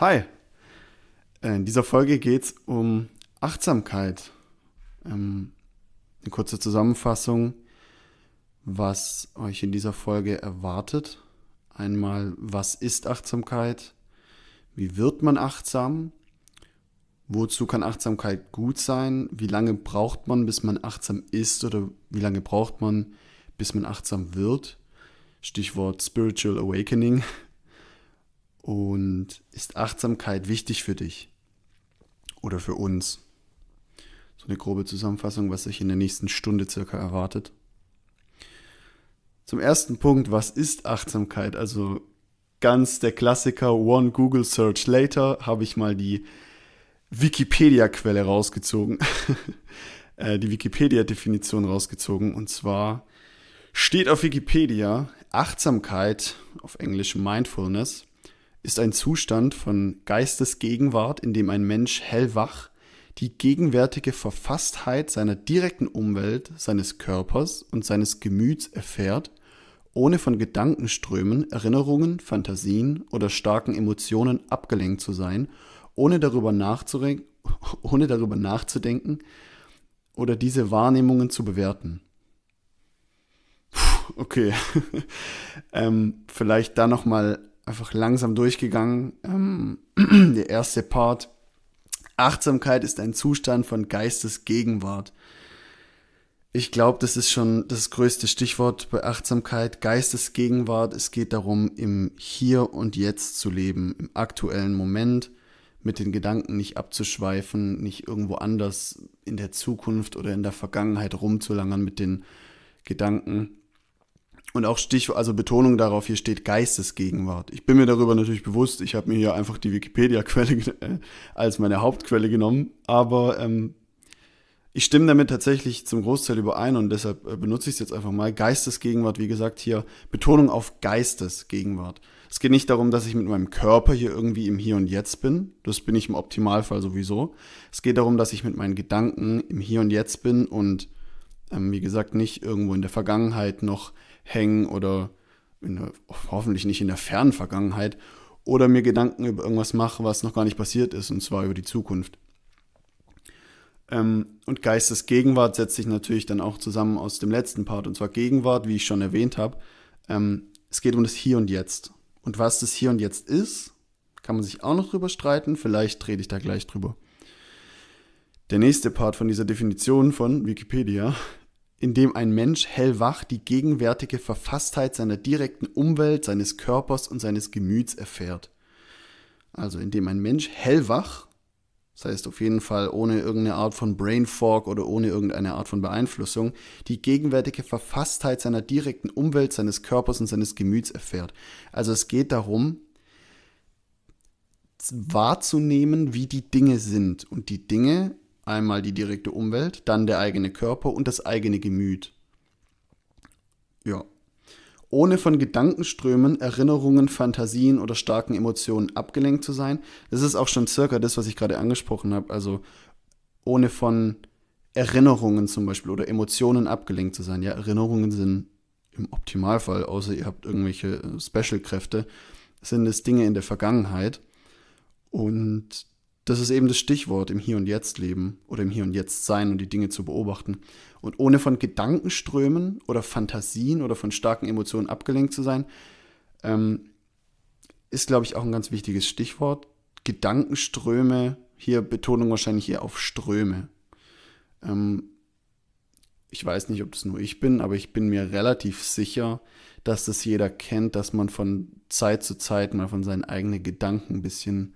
Hi, in dieser Folge geht es um Achtsamkeit. Ähm, eine kurze Zusammenfassung, was euch in dieser Folge erwartet. Einmal, was ist Achtsamkeit? Wie wird man achtsam? Wozu kann Achtsamkeit gut sein? Wie lange braucht man, bis man achtsam ist? Oder wie lange braucht man, bis man achtsam wird? Stichwort Spiritual Awakening. Und ist Achtsamkeit wichtig für dich? Oder für uns? So eine grobe Zusammenfassung, was sich in der nächsten Stunde circa erwartet. Zum ersten Punkt, was ist Achtsamkeit? Also ganz der Klassiker One Google Search Later habe ich mal die Wikipedia-Quelle rausgezogen, äh, die Wikipedia-Definition rausgezogen. Und zwar steht auf Wikipedia, Achtsamkeit, auf Englisch Mindfulness, ist ein Zustand von Geistesgegenwart, in dem ein Mensch hellwach die gegenwärtige Verfasstheit seiner direkten Umwelt, seines Körpers und seines Gemüts erfährt, ohne von Gedankenströmen, Erinnerungen, Fantasien oder starken Emotionen abgelenkt zu sein ohne darüber, ohne darüber nachzudenken oder diese Wahrnehmungen zu bewerten. Puh, okay, ähm, vielleicht da nochmal einfach langsam durchgegangen. Ähm, der erste Part. Achtsamkeit ist ein Zustand von Geistesgegenwart. Ich glaube, das ist schon das größte Stichwort bei Achtsamkeit. Geistesgegenwart. Es geht darum, im Hier und Jetzt zu leben, im aktuellen Moment mit den Gedanken nicht abzuschweifen, nicht irgendwo anders in der Zukunft oder in der Vergangenheit rumzulangern mit den Gedanken. Und auch Stichwort, also Betonung darauf, hier steht Geistesgegenwart. Ich bin mir darüber natürlich bewusst, ich habe mir hier einfach die Wikipedia-Quelle äh, als meine Hauptquelle genommen, aber ähm, ich stimme damit tatsächlich zum Großteil überein und deshalb äh, benutze ich es jetzt einfach mal. Geistesgegenwart, wie gesagt, hier Betonung auf Geistesgegenwart. Es geht nicht darum, dass ich mit meinem Körper hier irgendwie im Hier und Jetzt bin. Das bin ich im Optimalfall sowieso. Es geht darum, dass ich mit meinen Gedanken im Hier und Jetzt bin und, ähm, wie gesagt, nicht irgendwo in der Vergangenheit noch hängen oder der, hoffentlich nicht in der fernen Vergangenheit oder mir Gedanken über irgendwas mache, was noch gar nicht passiert ist, und zwar über die Zukunft. Ähm, und Geistesgegenwart setzt sich natürlich dann auch zusammen aus dem letzten Part, und zwar Gegenwart, wie ich schon erwähnt habe. Ähm, es geht um das Hier und Jetzt. Und was das hier und jetzt ist, kann man sich auch noch drüber streiten. Vielleicht rede ich da gleich drüber. Der nächste Part von dieser Definition von Wikipedia, in dem ein Mensch hellwach die gegenwärtige Verfasstheit seiner direkten Umwelt, seines Körpers und seines Gemüts erfährt. Also in dem ein Mensch hellwach das heißt auf jeden Fall ohne irgendeine Art von Brain Fog oder ohne irgendeine Art von Beeinflussung, die gegenwärtige Verfasstheit seiner direkten Umwelt, seines Körpers und seines Gemüts erfährt. Also es geht darum, wahrzunehmen, wie die Dinge sind. Und die Dinge, einmal die direkte Umwelt, dann der eigene Körper und das eigene Gemüt. Ja, ohne von Gedankenströmen, Erinnerungen, Fantasien oder starken Emotionen abgelenkt zu sein. Das ist auch schon circa das, was ich gerade angesprochen habe. Also ohne von Erinnerungen zum Beispiel oder Emotionen abgelenkt zu sein. Ja, Erinnerungen sind im Optimalfall, außer ihr habt irgendwelche äh, Special-Kräfte, sind es Dinge in der Vergangenheit. Und das ist eben das Stichwort im Hier und Jetzt leben oder im Hier und Jetzt sein und die Dinge zu beobachten. Und ohne von Gedankenströmen oder Fantasien oder von starken Emotionen abgelenkt zu sein, ähm, ist, glaube ich, auch ein ganz wichtiges Stichwort. Gedankenströme, hier Betonung wahrscheinlich eher auf Ströme. Ähm, ich weiß nicht, ob das nur ich bin, aber ich bin mir relativ sicher, dass das jeder kennt, dass man von Zeit zu Zeit mal von seinen eigenen Gedanken ein bisschen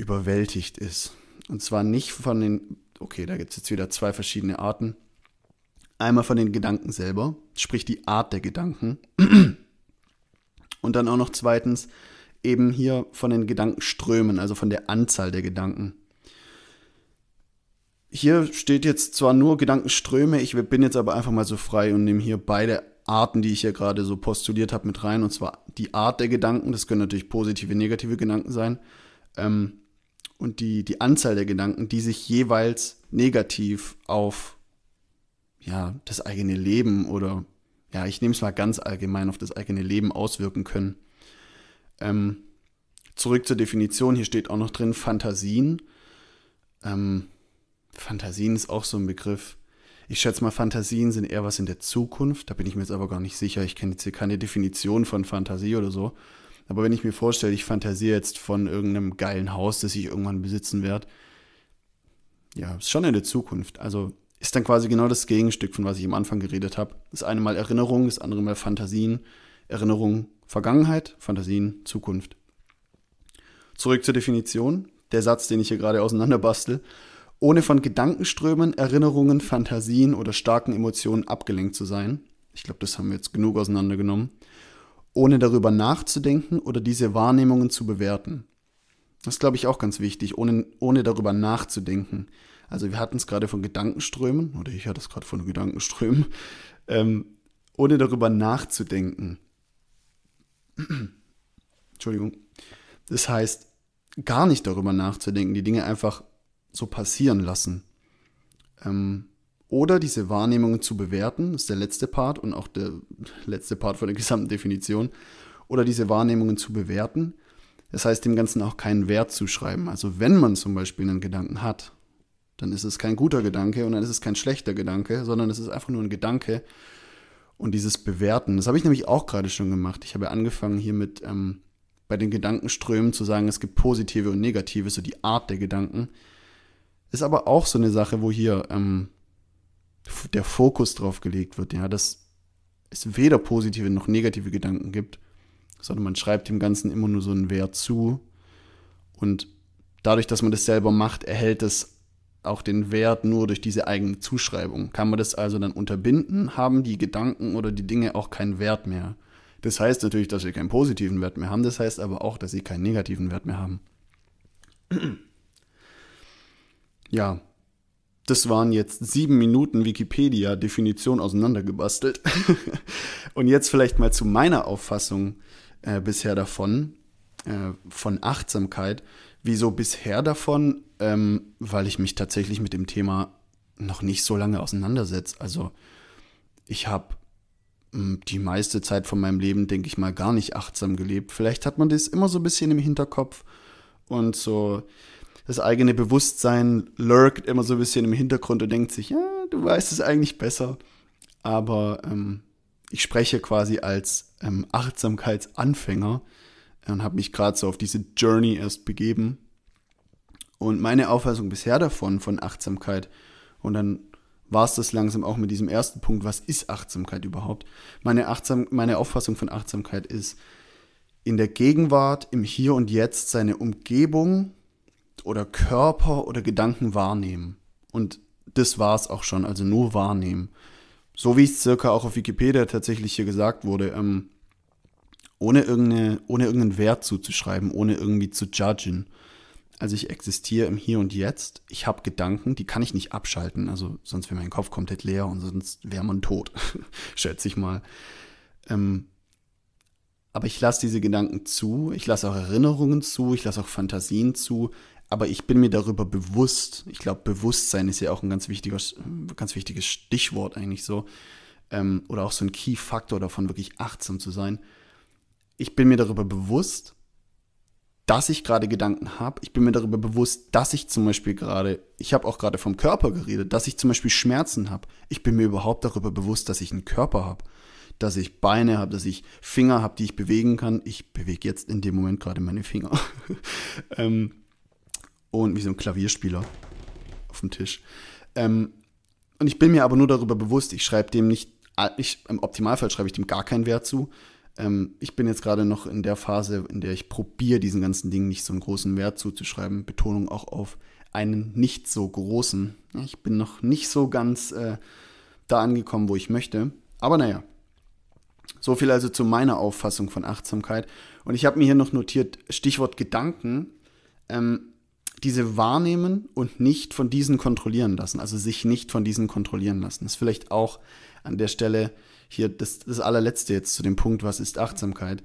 überwältigt ist. Und zwar nicht von den, okay, da gibt es jetzt wieder zwei verschiedene Arten. Einmal von den Gedanken selber, sprich die Art der Gedanken. Und dann auch noch zweitens eben hier von den Gedankenströmen, also von der Anzahl der Gedanken. Hier steht jetzt zwar nur Gedankenströme, ich bin jetzt aber einfach mal so frei und nehme hier beide Arten, die ich hier gerade so postuliert habe, mit rein. Und zwar die Art der Gedanken, das können natürlich positive, negative Gedanken sein. Ähm, und die, die Anzahl der Gedanken, die sich jeweils negativ auf ja, das eigene Leben oder ja, ich nehme es mal ganz allgemein auf das eigene Leben auswirken können. Ähm, zurück zur Definition, hier steht auch noch drin Fantasien. Ähm, Fantasien ist auch so ein Begriff. Ich schätze mal, Fantasien sind eher was in der Zukunft. Da bin ich mir jetzt aber gar nicht sicher. Ich kenne jetzt hier keine Definition von Fantasie oder so. Aber wenn ich mir vorstelle, ich fantasiere jetzt von irgendeinem geilen Haus, das ich irgendwann besitzen werde, ja, ist schon in der Zukunft. Also ist dann quasi genau das Gegenstück, von was ich am Anfang geredet habe. Das eine mal Erinnerung, das andere mal Fantasien. Erinnerung, Vergangenheit, Fantasien, Zukunft. Zurück zur Definition. Der Satz, den ich hier gerade auseinanderbastel. Ohne von Gedankenströmen, Erinnerungen, Fantasien oder starken Emotionen abgelenkt zu sein. Ich glaube, das haben wir jetzt genug auseinandergenommen. Ohne darüber nachzudenken oder diese Wahrnehmungen zu bewerten. Das glaube ich, auch ganz wichtig, ohne, ohne darüber nachzudenken. Also wir hatten es gerade von Gedankenströmen, oder ich hatte es gerade von Gedankenströmen, ähm, ohne darüber nachzudenken. Entschuldigung. Das heißt, gar nicht darüber nachzudenken, die Dinge einfach so passieren lassen. Ähm, oder diese Wahrnehmungen zu bewerten, ist der letzte Part und auch der letzte Part von der gesamten Definition. Oder diese Wahrnehmungen zu bewerten, das heißt, dem Ganzen auch keinen Wert zuschreiben. Also wenn man zum Beispiel einen Gedanken hat, dann ist es kein guter Gedanke und dann ist es kein schlechter Gedanke, sondern es ist einfach nur ein Gedanke. Und dieses Bewerten, das habe ich nämlich auch gerade schon gemacht. Ich habe angefangen hier mit ähm, bei den Gedankenströmen zu sagen, es gibt positive und negative, so die Art der Gedanken. Ist aber auch so eine Sache, wo hier ähm, der Fokus drauf gelegt wird, ja, dass es weder positive noch negative Gedanken gibt sondern man schreibt dem Ganzen immer nur so einen Wert zu. Und dadurch, dass man das selber macht, erhält es auch den Wert nur durch diese eigene Zuschreibung. Kann man das also dann unterbinden, haben die Gedanken oder die Dinge auch keinen Wert mehr. Das heißt natürlich, dass sie keinen positiven Wert mehr haben, das heißt aber auch, dass sie keinen negativen Wert mehr haben. ja, das waren jetzt sieben Minuten Wikipedia-Definition auseinandergebastelt. Und jetzt vielleicht mal zu meiner Auffassung äh, bisher davon, äh, von Achtsamkeit. Wieso bisher davon? Ähm, weil ich mich tatsächlich mit dem Thema noch nicht so lange auseinandersetze. Also ich habe hm, die meiste Zeit von meinem Leben, denke ich mal, gar nicht achtsam gelebt. Vielleicht hat man das immer so ein bisschen im Hinterkopf und so das eigene Bewusstsein lurkt immer so ein bisschen im Hintergrund und denkt sich, ja, du weißt es eigentlich besser. Aber ähm, ich spreche quasi als ähm, Achtsamkeitsanfänger und habe mich gerade so auf diese Journey erst begeben. Und meine Auffassung bisher davon, von Achtsamkeit, und dann war es das langsam auch mit diesem ersten Punkt, was ist Achtsamkeit überhaupt? Meine, Achtsam meine Auffassung von Achtsamkeit ist, in der Gegenwart, im Hier und Jetzt seine Umgebung oder Körper oder Gedanken wahrnehmen. Und das war es auch schon, also nur wahrnehmen so wie es circa auch auf Wikipedia tatsächlich hier gesagt wurde, ähm, ohne, irgendeine, ohne irgendeinen Wert zuzuschreiben, ohne irgendwie zu judgen. Also ich existiere im Hier und Jetzt. Ich habe Gedanken, die kann ich nicht abschalten. Also sonst wäre mein Kopf komplett leer und sonst wäre man tot, schätze ich mal. Ähm, aber ich lasse diese Gedanken zu, ich lasse auch Erinnerungen zu, ich lasse auch Fantasien zu, aber ich bin mir darüber bewusst. Ich glaube, Bewusstsein ist ja auch ein ganz wichtiges, ganz wichtiges Stichwort eigentlich so. Ähm, oder auch so ein Key-Faktor davon, wirklich achtsam zu sein. Ich bin mir darüber bewusst, dass ich gerade Gedanken habe. Ich bin mir darüber bewusst, dass ich zum Beispiel gerade, ich habe auch gerade vom Körper geredet, dass ich zum Beispiel Schmerzen habe. Ich bin mir überhaupt darüber bewusst, dass ich einen Körper habe, dass ich Beine habe, dass ich Finger habe, die ich bewegen kann. Ich bewege jetzt in dem Moment gerade meine Finger. ähm, und wie so ein Klavierspieler auf dem Tisch. Ähm, und ich bin mir aber nur darüber bewusst, ich schreibe dem nicht, ich, im Optimalfall schreibe ich dem gar keinen Wert zu. Ähm, ich bin jetzt gerade noch in der Phase, in der ich probiere, diesen ganzen Dingen nicht so einen großen Wert zuzuschreiben. Betonung auch auf einen nicht so großen. Ich bin noch nicht so ganz äh, da angekommen, wo ich möchte. Aber naja, so viel also zu meiner Auffassung von Achtsamkeit. Und ich habe mir hier noch notiert, Stichwort Gedanken. Ähm, diese wahrnehmen und nicht von diesen kontrollieren lassen, also sich nicht von diesen kontrollieren lassen. Das ist vielleicht auch an der Stelle hier das, das allerletzte jetzt zu dem Punkt, was ist Achtsamkeit,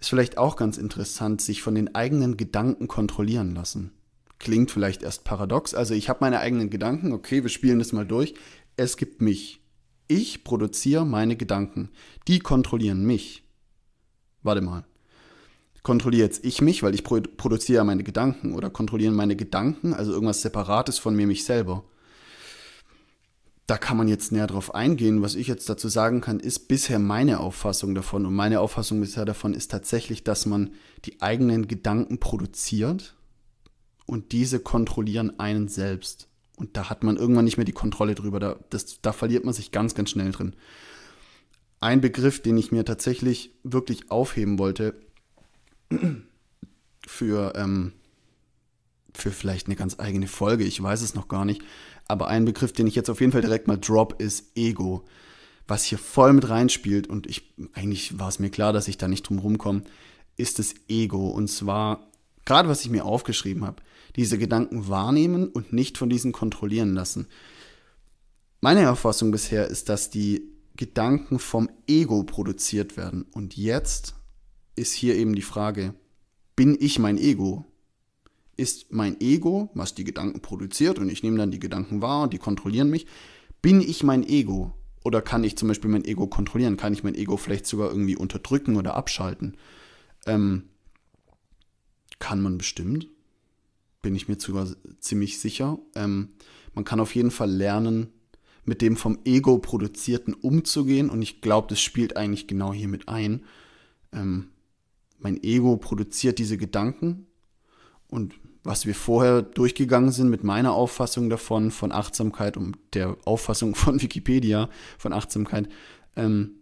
ist vielleicht auch ganz interessant, sich von den eigenen Gedanken kontrollieren lassen. Klingt vielleicht erst paradox, also ich habe meine eigenen Gedanken, okay, wir spielen das mal durch. Es gibt mich. Ich produziere meine Gedanken. Die kontrollieren mich. Warte mal kontrolliere jetzt ich mich, weil ich produziere meine Gedanken oder kontrollieren meine Gedanken, also irgendwas Separates von mir, mich selber. Da kann man jetzt näher drauf eingehen. Was ich jetzt dazu sagen kann, ist bisher meine Auffassung davon. Und meine Auffassung bisher davon ist tatsächlich, dass man die eigenen Gedanken produziert und diese kontrollieren einen selbst. Und da hat man irgendwann nicht mehr die Kontrolle drüber. Da, das, da verliert man sich ganz, ganz schnell drin. Ein Begriff, den ich mir tatsächlich wirklich aufheben wollte, für, ähm, für vielleicht eine ganz eigene Folge, ich weiß es noch gar nicht, aber ein Begriff, den ich jetzt auf jeden Fall direkt mal drop, ist Ego. Was hier voll mit reinspielt, und ich, eigentlich war es mir klar, dass ich da nicht drum rumkomme, ist das Ego. Und zwar, gerade was ich mir aufgeschrieben habe, diese Gedanken wahrnehmen und nicht von diesen kontrollieren lassen. Meine Auffassung bisher ist, dass die Gedanken vom Ego produziert werden. Und jetzt ist hier eben die Frage, bin ich mein Ego? Ist mein Ego, was die Gedanken produziert und ich nehme dann die Gedanken wahr und die kontrollieren mich, bin ich mein Ego? Oder kann ich zum Beispiel mein Ego kontrollieren? Kann ich mein Ego vielleicht sogar irgendwie unterdrücken oder abschalten? Ähm, kann man bestimmt. Bin ich mir sogar ziemlich sicher. Ähm, man kann auf jeden Fall lernen, mit dem vom Ego produzierten umzugehen. Und ich glaube, das spielt eigentlich genau hier mit ein. Ähm, mein Ego produziert diese Gedanken und was wir vorher durchgegangen sind mit meiner Auffassung davon, von Achtsamkeit und der Auffassung von Wikipedia von Achtsamkeit, ähm,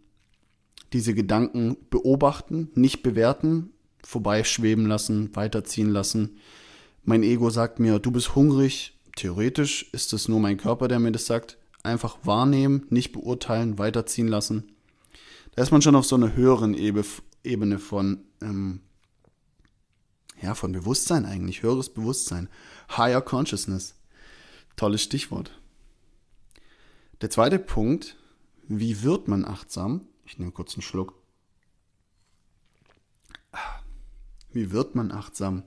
diese Gedanken beobachten, nicht bewerten, vorbeischweben lassen, weiterziehen lassen. Mein Ego sagt mir, du bist hungrig. Theoretisch ist es nur mein Körper, der mir das sagt. Einfach wahrnehmen, nicht beurteilen, weiterziehen lassen. Da ist man schon auf so einer höheren Ebene von ähm, ja, von Bewusstsein eigentlich, höheres Bewusstsein, Higher Consciousness. Tolles Stichwort. Der zweite Punkt, wie wird man achtsam? Ich nehme kurz einen Schluck. Wie wird man achtsam?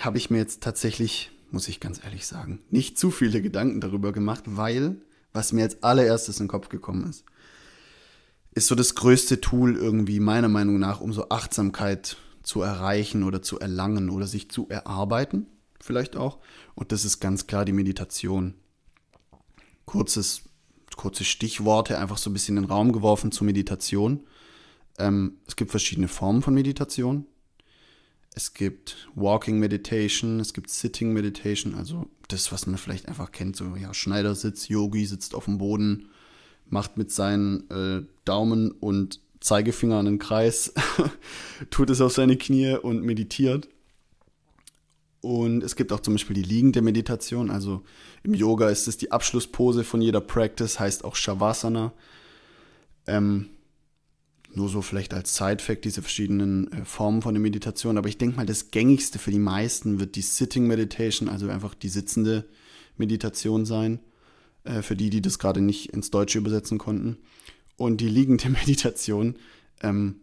Habe ich mir jetzt tatsächlich, muss ich ganz ehrlich sagen, nicht zu viele Gedanken darüber gemacht, weil was mir als allererstes in den Kopf gekommen ist, ist so das größte Tool irgendwie meiner Meinung nach, um so Achtsamkeit zu erreichen oder zu erlangen oder sich zu erarbeiten, vielleicht auch. Und das ist ganz klar die Meditation. Kurzes, kurze Stichworte, einfach so ein bisschen in den Raum geworfen zur Meditation. Ähm, es gibt verschiedene Formen von Meditation. Es gibt Walking Meditation, es gibt Sitting Meditation, also das, was man vielleicht einfach kennt, so ja, Schneidersitz, Yogi sitzt auf dem Boden, macht mit seinen äh, Daumen und Zeigefinger einen Kreis, tut es auf seine Knie und meditiert. Und es gibt auch zum Beispiel die liegende Meditation. Also im Yoga ist es die Abschlusspose von jeder Practice, heißt auch Shavasana. Ähm, nur so vielleicht als Side-Fact diese verschiedenen äh, Formen von der Meditation. Aber ich denke mal, das gängigste für die meisten wird die Sitting Meditation, also einfach die sitzende Meditation sein äh, für die, die das gerade nicht ins Deutsche übersetzen konnten. Und die liegende Meditation, ähm,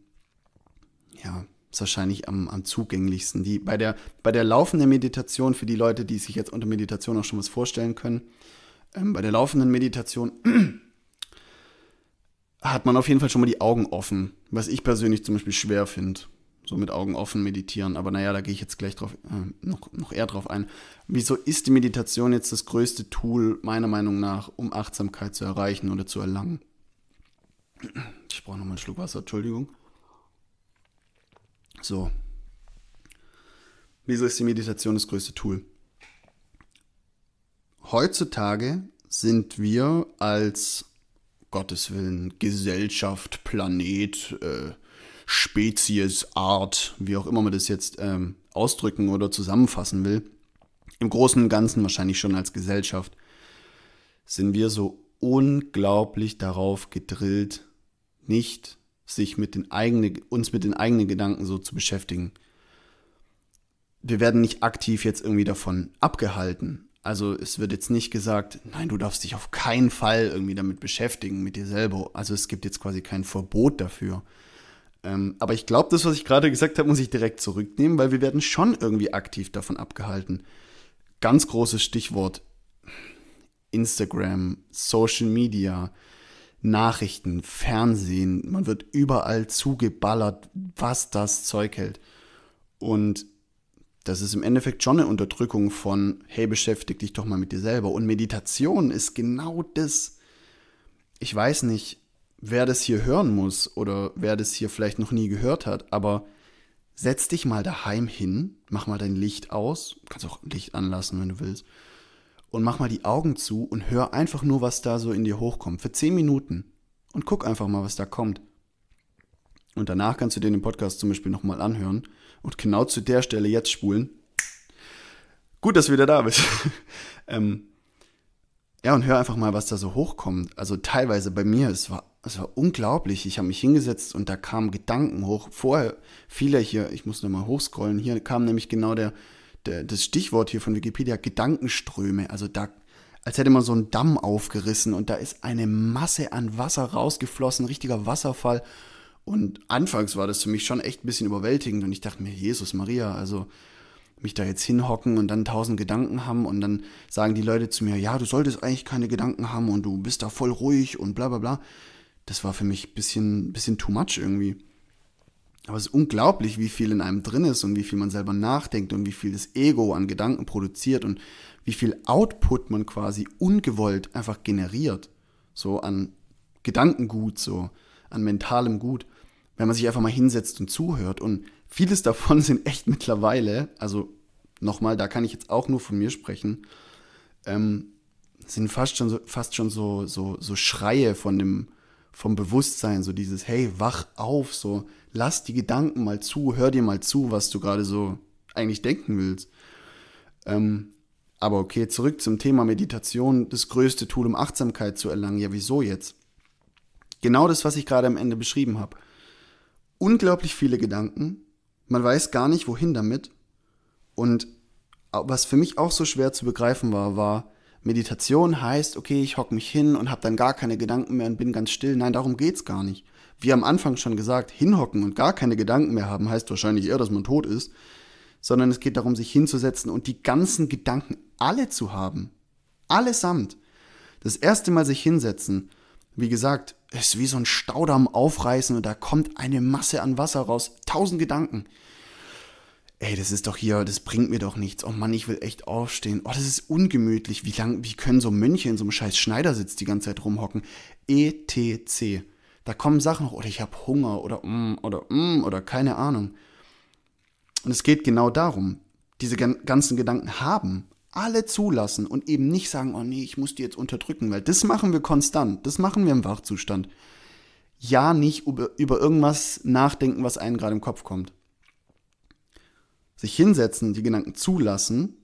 ja, ist wahrscheinlich am, am zugänglichsten. Die, bei, der, bei der laufenden Meditation, für die Leute, die sich jetzt unter Meditation auch schon was vorstellen können, ähm, bei der laufenden Meditation hat man auf jeden Fall schon mal die Augen offen, was ich persönlich zum Beispiel schwer finde so mit Augen offen meditieren. Aber naja, da gehe ich jetzt gleich drauf, äh, noch, noch eher drauf ein. Wieso ist die Meditation jetzt das größte Tool, meiner Meinung nach, um Achtsamkeit zu erreichen oder zu erlangen? Ich brauche nochmal einen Schluck Wasser, Entschuldigung. So. Wieso ist die Meditation das größte Tool? Heutzutage sind wir als Gottes Willen Gesellschaft, Planet, äh, Spezies, Art, wie auch immer man das jetzt ähm, ausdrücken oder zusammenfassen will, im Großen und Ganzen wahrscheinlich schon als Gesellschaft, sind wir so unglaublich darauf gedrillt, nicht sich mit den eigenen, uns mit den eigenen Gedanken so zu beschäftigen. Wir werden nicht aktiv jetzt irgendwie davon abgehalten. Also es wird jetzt nicht gesagt, nein, du darfst dich auf keinen Fall irgendwie damit beschäftigen, mit dir selber. Also es gibt jetzt quasi kein Verbot dafür. Ähm, aber ich glaube, das, was ich gerade gesagt habe, muss ich direkt zurücknehmen, weil wir werden schon irgendwie aktiv davon abgehalten. Ganz großes Stichwort Instagram, Social Media. Nachrichten, Fernsehen, man wird überall zugeballert, was das Zeug hält. Und das ist im Endeffekt schon eine Unterdrückung von, hey, beschäftig dich doch mal mit dir selber. Und Meditation ist genau das. Ich weiß nicht, wer das hier hören muss oder wer das hier vielleicht noch nie gehört hat, aber setz dich mal daheim hin, mach mal dein Licht aus, kannst auch Licht anlassen, wenn du willst, und mach mal die Augen zu und hör einfach nur, was da so in dir hochkommt, für zehn Minuten und guck einfach mal, was da kommt. Und danach kannst du dir den Podcast zum Beispiel nochmal anhören und genau zu der Stelle jetzt spulen. Gut, dass du wieder da bist. ähm, ja, und hör einfach mal, was da so hochkommt. Also teilweise bei mir, es war, es war unglaublich. Ich habe mich hingesetzt und da kamen Gedanken hoch. Vorher, viele hier, ich muss nochmal hochscrollen, hier kam nämlich genau der, der, das Stichwort hier von Wikipedia, Gedankenströme. Also da, als hätte man so einen Damm aufgerissen und da ist eine Masse an Wasser rausgeflossen, richtiger Wasserfall. Und anfangs war das für mich schon echt ein bisschen überwältigend und ich dachte mir, Jesus Maria, also mich da jetzt hinhocken und dann tausend Gedanken haben und dann sagen die Leute zu mir, ja, du solltest eigentlich keine Gedanken haben und du bist da voll ruhig und bla bla bla. Das war für mich ein bisschen, bisschen too much irgendwie. Aber es ist unglaublich, wie viel in einem drin ist und wie viel man selber nachdenkt und wie viel das Ego an Gedanken produziert und wie viel Output man quasi ungewollt einfach generiert. So an Gedankengut, so an mentalem Gut. Wenn man sich einfach mal hinsetzt und zuhört. Und vieles davon sind echt mittlerweile, also nochmal, da kann ich jetzt auch nur von mir sprechen, ähm, sind fast schon so, fast schon so, so, so Schreie von dem, vom Bewusstsein, so dieses, hey, wach auf, so, lass die Gedanken mal zu, hör dir mal zu, was du gerade so eigentlich denken willst. Ähm, aber okay, zurück zum Thema Meditation, das größte Tool, um Achtsamkeit zu erlangen. Ja, wieso jetzt? Genau das, was ich gerade am Ende beschrieben habe. Unglaublich viele Gedanken, man weiß gar nicht, wohin damit. Und was für mich auch so schwer zu begreifen war, war, Meditation heißt, okay, ich hocke mich hin und habe dann gar keine Gedanken mehr und bin ganz still. Nein, darum geht's gar nicht. Wie am Anfang schon gesagt, hinhocken und gar keine Gedanken mehr haben, heißt wahrscheinlich eher, dass man tot ist. Sondern es geht darum, sich hinzusetzen und die ganzen Gedanken alle zu haben. Allesamt. Das erste Mal sich hinsetzen, wie gesagt, ist wie so ein Staudamm aufreißen und da kommt eine Masse an Wasser raus. Tausend Gedanken ey, das ist doch hier, das bringt mir doch nichts. Oh Mann, ich will echt aufstehen. Oh, das ist ungemütlich. Wie lang, wie können so Mönche in so einem scheiß Schneidersitz die ganze Zeit rumhocken? ETC. Da kommen Sachen hoch, oder ich habe Hunger, oder mm, oder mm, oder keine Ahnung. Und es geht genau darum, diese ganzen Gedanken haben, alle zulassen und eben nicht sagen, oh nee, ich muss die jetzt unterdrücken, weil das machen wir konstant, das machen wir im Wachzustand. Ja, nicht über, über irgendwas nachdenken, was einem gerade im Kopf kommt sich hinsetzen, die Gedanken zulassen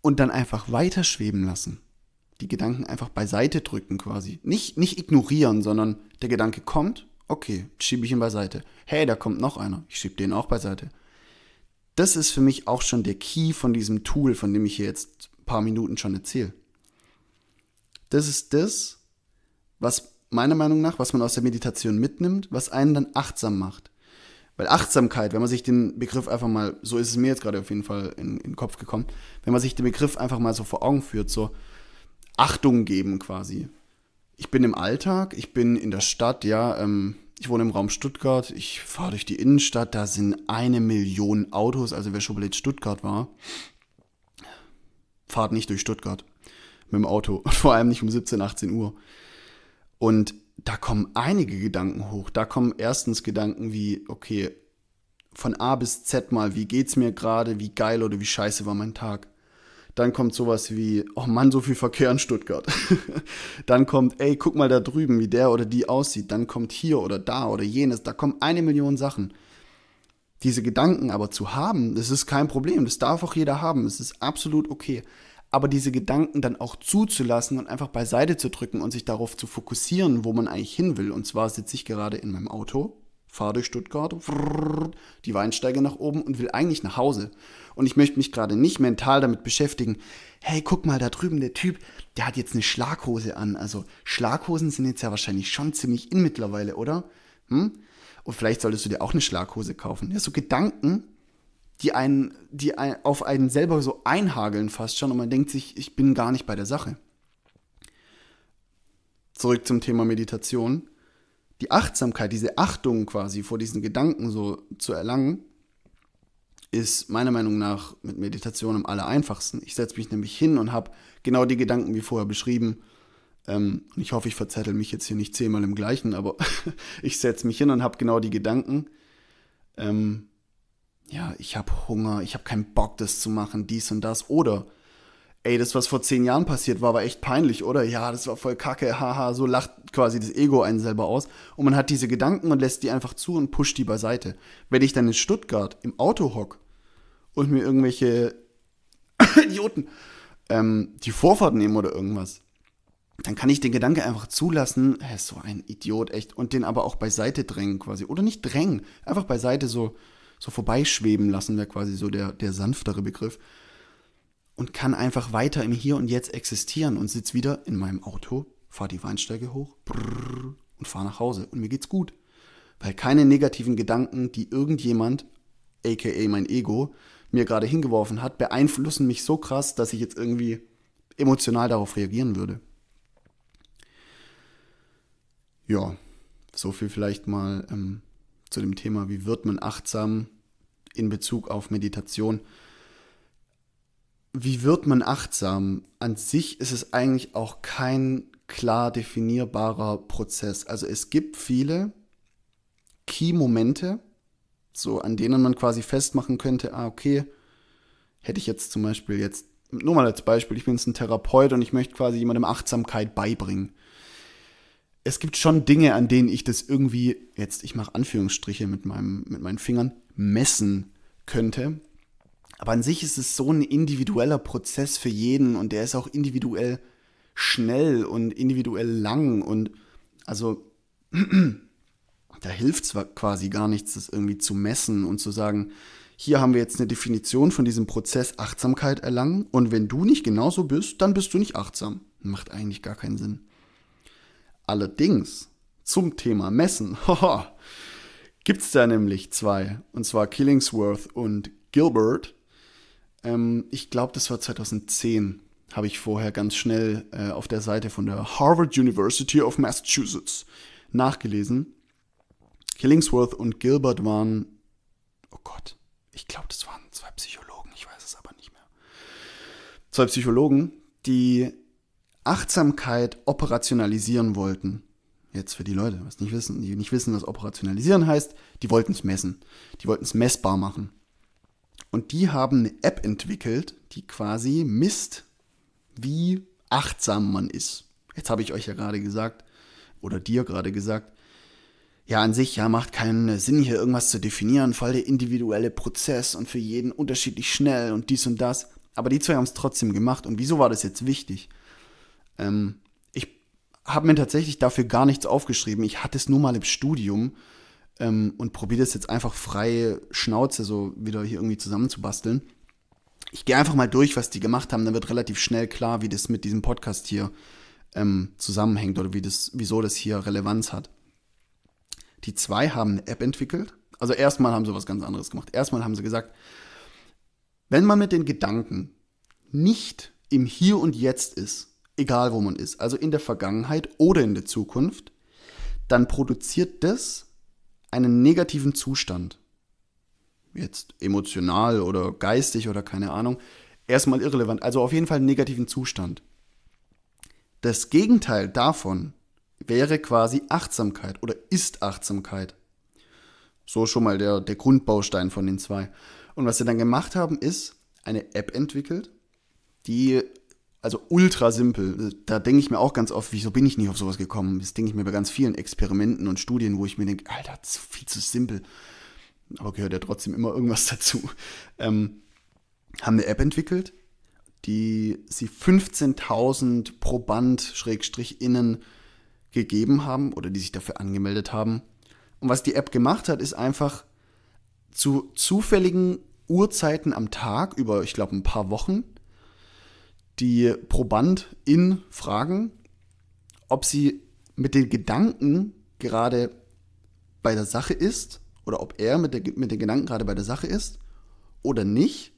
und dann einfach weiterschweben lassen. Die Gedanken einfach beiseite drücken quasi. Nicht, nicht ignorieren, sondern der Gedanke kommt, okay, schiebe ich ihn beiseite. Hey, da kommt noch einer, ich schiebe den auch beiseite. Das ist für mich auch schon der Key von diesem Tool, von dem ich hier jetzt ein paar Minuten schon erzähle. Das ist das, was meiner Meinung nach, was man aus der Meditation mitnimmt, was einen dann achtsam macht. Weil Achtsamkeit, wenn man sich den Begriff einfach mal, so ist es mir jetzt gerade auf jeden Fall in, in den Kopf gekommen, wenn man sich den Begriff einfach mal so vor Augen führt, so Achtung geben quasi. Ich bin im Alltag, ich bin in der Stadt, ja, ähm, ich wohne im Raum Stuttgart, ich fahre durch die Innenstadt, da sind eine Million Autos, also wer schon mal in Stuttgart war, fahrt nicht durch Stuttgart mit dem Auto, vor allem nicht um 17, 18 Uhr. Und da kommen einige Gedanken hoch. Da kommen erstens Gedanken wie, okay, von A bis Z mal, wie geht's mir gerade, wie geil oder wie scheiße war mein Tag. Dann kommt sowas wie, oh Mann, so viel Verkehr in Stuttgart. Dann kommt, ey, guck mal da drüben, wie der oder die aussieht. Dann kommt hier oder da oder jenes. Da kommen eine Million Sachen. Diese Gedanken aber zu haben, das ist kein Problem. Das darf auch jeder haben. Es ist absolut okay aber diese Gedanken dann auch zuzulassen und einfach beiseite zu drücken und sich darauf zu fokussieren, wo man eigentlich hin will. Und zwar sitze ich gerade in meinem Auto, fahre durch Stuttgart, die Weinsteige nach oben und will eigentlich nach Hause. Und ich möchte mich gerade nicht mental damit beschäftigen, hey, guck mal, da drüben der Typ, der hat jetzt eine Schlaghose an. Also Schlaghosen sind jetzt ja wahrscheinlich schon ziemlich in mittlerweile, oder? Hm? Und vielleicht solltest du dir auch eine Schlaghose kaufen. Ja, so Gedanken, die einen, die ein, auf einen selber so einhageln fast schon und man denkt sich, ich bin gar nicht bei der Sache. zurück zum Thema Meditation. Die Achtsamkeit, diese Achtung quasi vor diesen Gedanken so zu erlangen, ist meiner Meinung nach mit Meditation am aller einfachsten. Ich setze mich nämlich hin und habe genau die Gedanken wie vorher beschrieben. Ähm, ich hoffe, ich verzettel mich jetzt hier nicht zehnmal im gleichen, aber ich setze mich hin und habe genau die Gedanken. Ähm, ja, ich habe Hunger, ich habe keinen Bock, das zu machen, dies und das. Oder, ey, das, was vor zehn Jahren passiert war, war echt peinlich, oder? Ja, das war voll kacke, haha, so lacht quasi das Ego einen selber aus. Und man hat diese Gedanken und lässt die einfach zu und pusht die beiseite. Wenn ich dann in Stuttgart im Auto hock und mir irgendwelche Idioten ähm, die Vorfahrt nehmen oder irgendwas, dann kann ich den Gedanke einfach zulassen, ist so ein Idiot, echt, und den aber auch beiseite drängen quasi. Oder nicht drängen, einfach beiseite so, so vorbeischweben lassen, wäre quasi so der, der sanftere Begriff. Und kann einfach weiter im Hier und Jetzt existieren und sitze wieder in meinem Auto, fahre die Weinsteige hoch brrr, und fahre nach Hause. Und mir geht's gut. Weil keine negativen Gedanken, die irgendjemand, aka mein Ego, mir gerade hingeworfen hat, beeinflussen mich so krass, dass ich jetzt irgendwie emotional darauf reagieren würde. Ja, so viel vielleicht mal ähm, zu dem Thema, wie wird man achtsam in Bezug auf Meditation. Wie wird man achtsam? An sich ist es eigentlich auch kein klar definierbarer Prozess. Also es gibt viele Key-Momente, so an denen man quasi festmachen könnte, ah, okay, hätte ich jetzt zum Beispiel jetzt, nur mal als Beispiel, ich bin jetzt ein Therapeut und ich möchte quasi jemandem Achtsamkeit beibringen es gibt schon Dinge, an denen ich das irgendwie, jetzt, ich mache Anführungsstriche mit, meinem, mit meinen Fingern, messen könnte. Aber an sich ist es so ein individueller Prozess für jeden und der ist auch individuell schnell und individuell lang und also da hilft es quasi gar nichts, das irgendwie zu messen und zu sagen, hier haben wir jetzt eine Definition von diesem Prozess Achtsamkeit erlangen und wenn du nicht genauso bist, dann bist du nicht achtsam. Macht eigentlich gar keinen Sinn. Allerdings zum Thema Messen gibt es da nämlich zwei, und zwar Killingsworth und Gilbert. Ähm, ich glaube, das war 2010, habe ich vorher ganz schnell äh, auf der Seite von der Harvard University of Massachusetts nachgelesen. Killingsworth und Gilbert waren, oh Gott, ich glaube, das waren zwei Psychologen, ich weiß es aber nicht mehr. Zwei Psychologen, die Achtsamkeit operationalisieren wollten. Jetzt für die Leute, was nicht wissen, die nicht wissen, was operationalisieren heißt, die wollten es messen. Die wollten es messbar machen. Und die haben eine App entwickelt, die quasi misst, wie achtsam man ist. Jetzt habe ich euch ja gerade gesagt, oder dir gerade gesagt, ja, an sich, ja, macht keinen Sinn, hier irgendwas zu definieren, voll der individuelle Prozess und für jeden unterschiedlich schnell und dies und das. Aber die zwei haben es trotzdem gemacht. Und wieso war das jetzt wichtig? Ähm, ich habe mir tatsächlich dafür gar nichts aufgeschrieben. Ich hatte es nur mal im Studium ähm, und probiere das jetzt einfach freie Schnauze so wieder hier irgendwie zusammenzubasteln. Ich gehe einfach mal durch, was die gemacht haben. Dann wird relativ schnell klar, wie das mit diesem Podcast hier ähm, zusammenhängt oder wie das, wieso das hier Relevanz hat. Die zwei haben eine App entwickelt. Also erstmal haben sie was ganz anderes gemacht. Erstmal haben sie gesagt, wenn man mit den Gedanken nicht im Hier und Jetzt ist, egal wo man ist, also in der Vergangenheit oder in der Zukunft, dann produziert das einen negativen Zustand. Jetzt emotional oder geistig oder keine Ahnung. Erstmal irrelevant, also auf jeden Fall einen negativen Zustand. Das Gegenteil davon wäre quasi Achtsamkeit oder ist Achtsamkeit. So schon mal der, der Grundbaustein von den zwei. Und was sie dann gemacht haben, ist eine App entwickelt, die also ultra simpel. Da denke ich mir auch ganz oft, wieso bin ich nicht auf sowas gekommen? Das denke ich mir bei ganz vielen Experimenten und Studien, wo ich mir denke, Alter, das ist viel zu simpel. Aber gehört ja trotzdem immer irgendwas dazu. Ähm, haben eine App entwickelt, die sie 15.000 Proband-Innen gegeben haben oder die sich dafür angemeldet haben. Und was die App gemacht hat, ist einfach zu zufälligen Uhrzeiten am Tag über, ich glaube, ein paar Wochen die Probandin fragen, ob sie mit den Gedanken gerade bei der Sache ist oder ob er mit, der, mit den Gedanken gerade bei der Sache ist oder nicht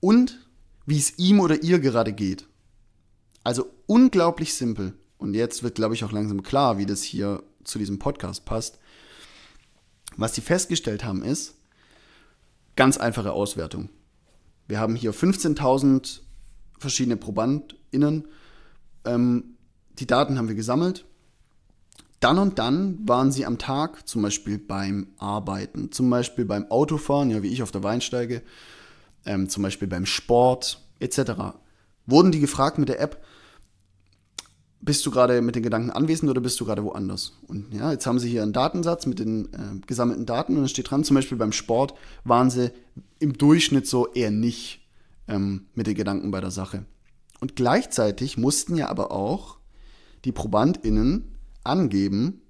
und wie es ihm oder ihr gerade geht. Also unglaublich simpel, und jetzt wird, glaube ich, auch langsam klar, wie das hier zu diesem Podcast passt. Was sie festgestellt haben, ist ganz einfache Auswertung. Wir haben hier 15.000 verschiedene ProbandInnen. Ähm, die Daten haben wir gesammelt. Dann und dann waren sie am Tag, zum Beispiel beim Arbeiten, zum Beispiel beim Autofahren, ja, wie ich auf der Weinsteige, ähm, zum Beispiel beim Sport, etc. Wurden die gefragt mit der App, bist du gerade mit den Gedanken anwesend oder bist du gerade woanders? Und ja, jetzt haben sie hier einen Datensatz mit den äh, gesammelten Daten und es steht dran, zum Beispiel beim Sport waren sie im Durchschnitt so eher nicht ähm, mit den Gedanken bei der Sache. Und gleichzeitig mussten ja aber auch die ProbandInnen angeben,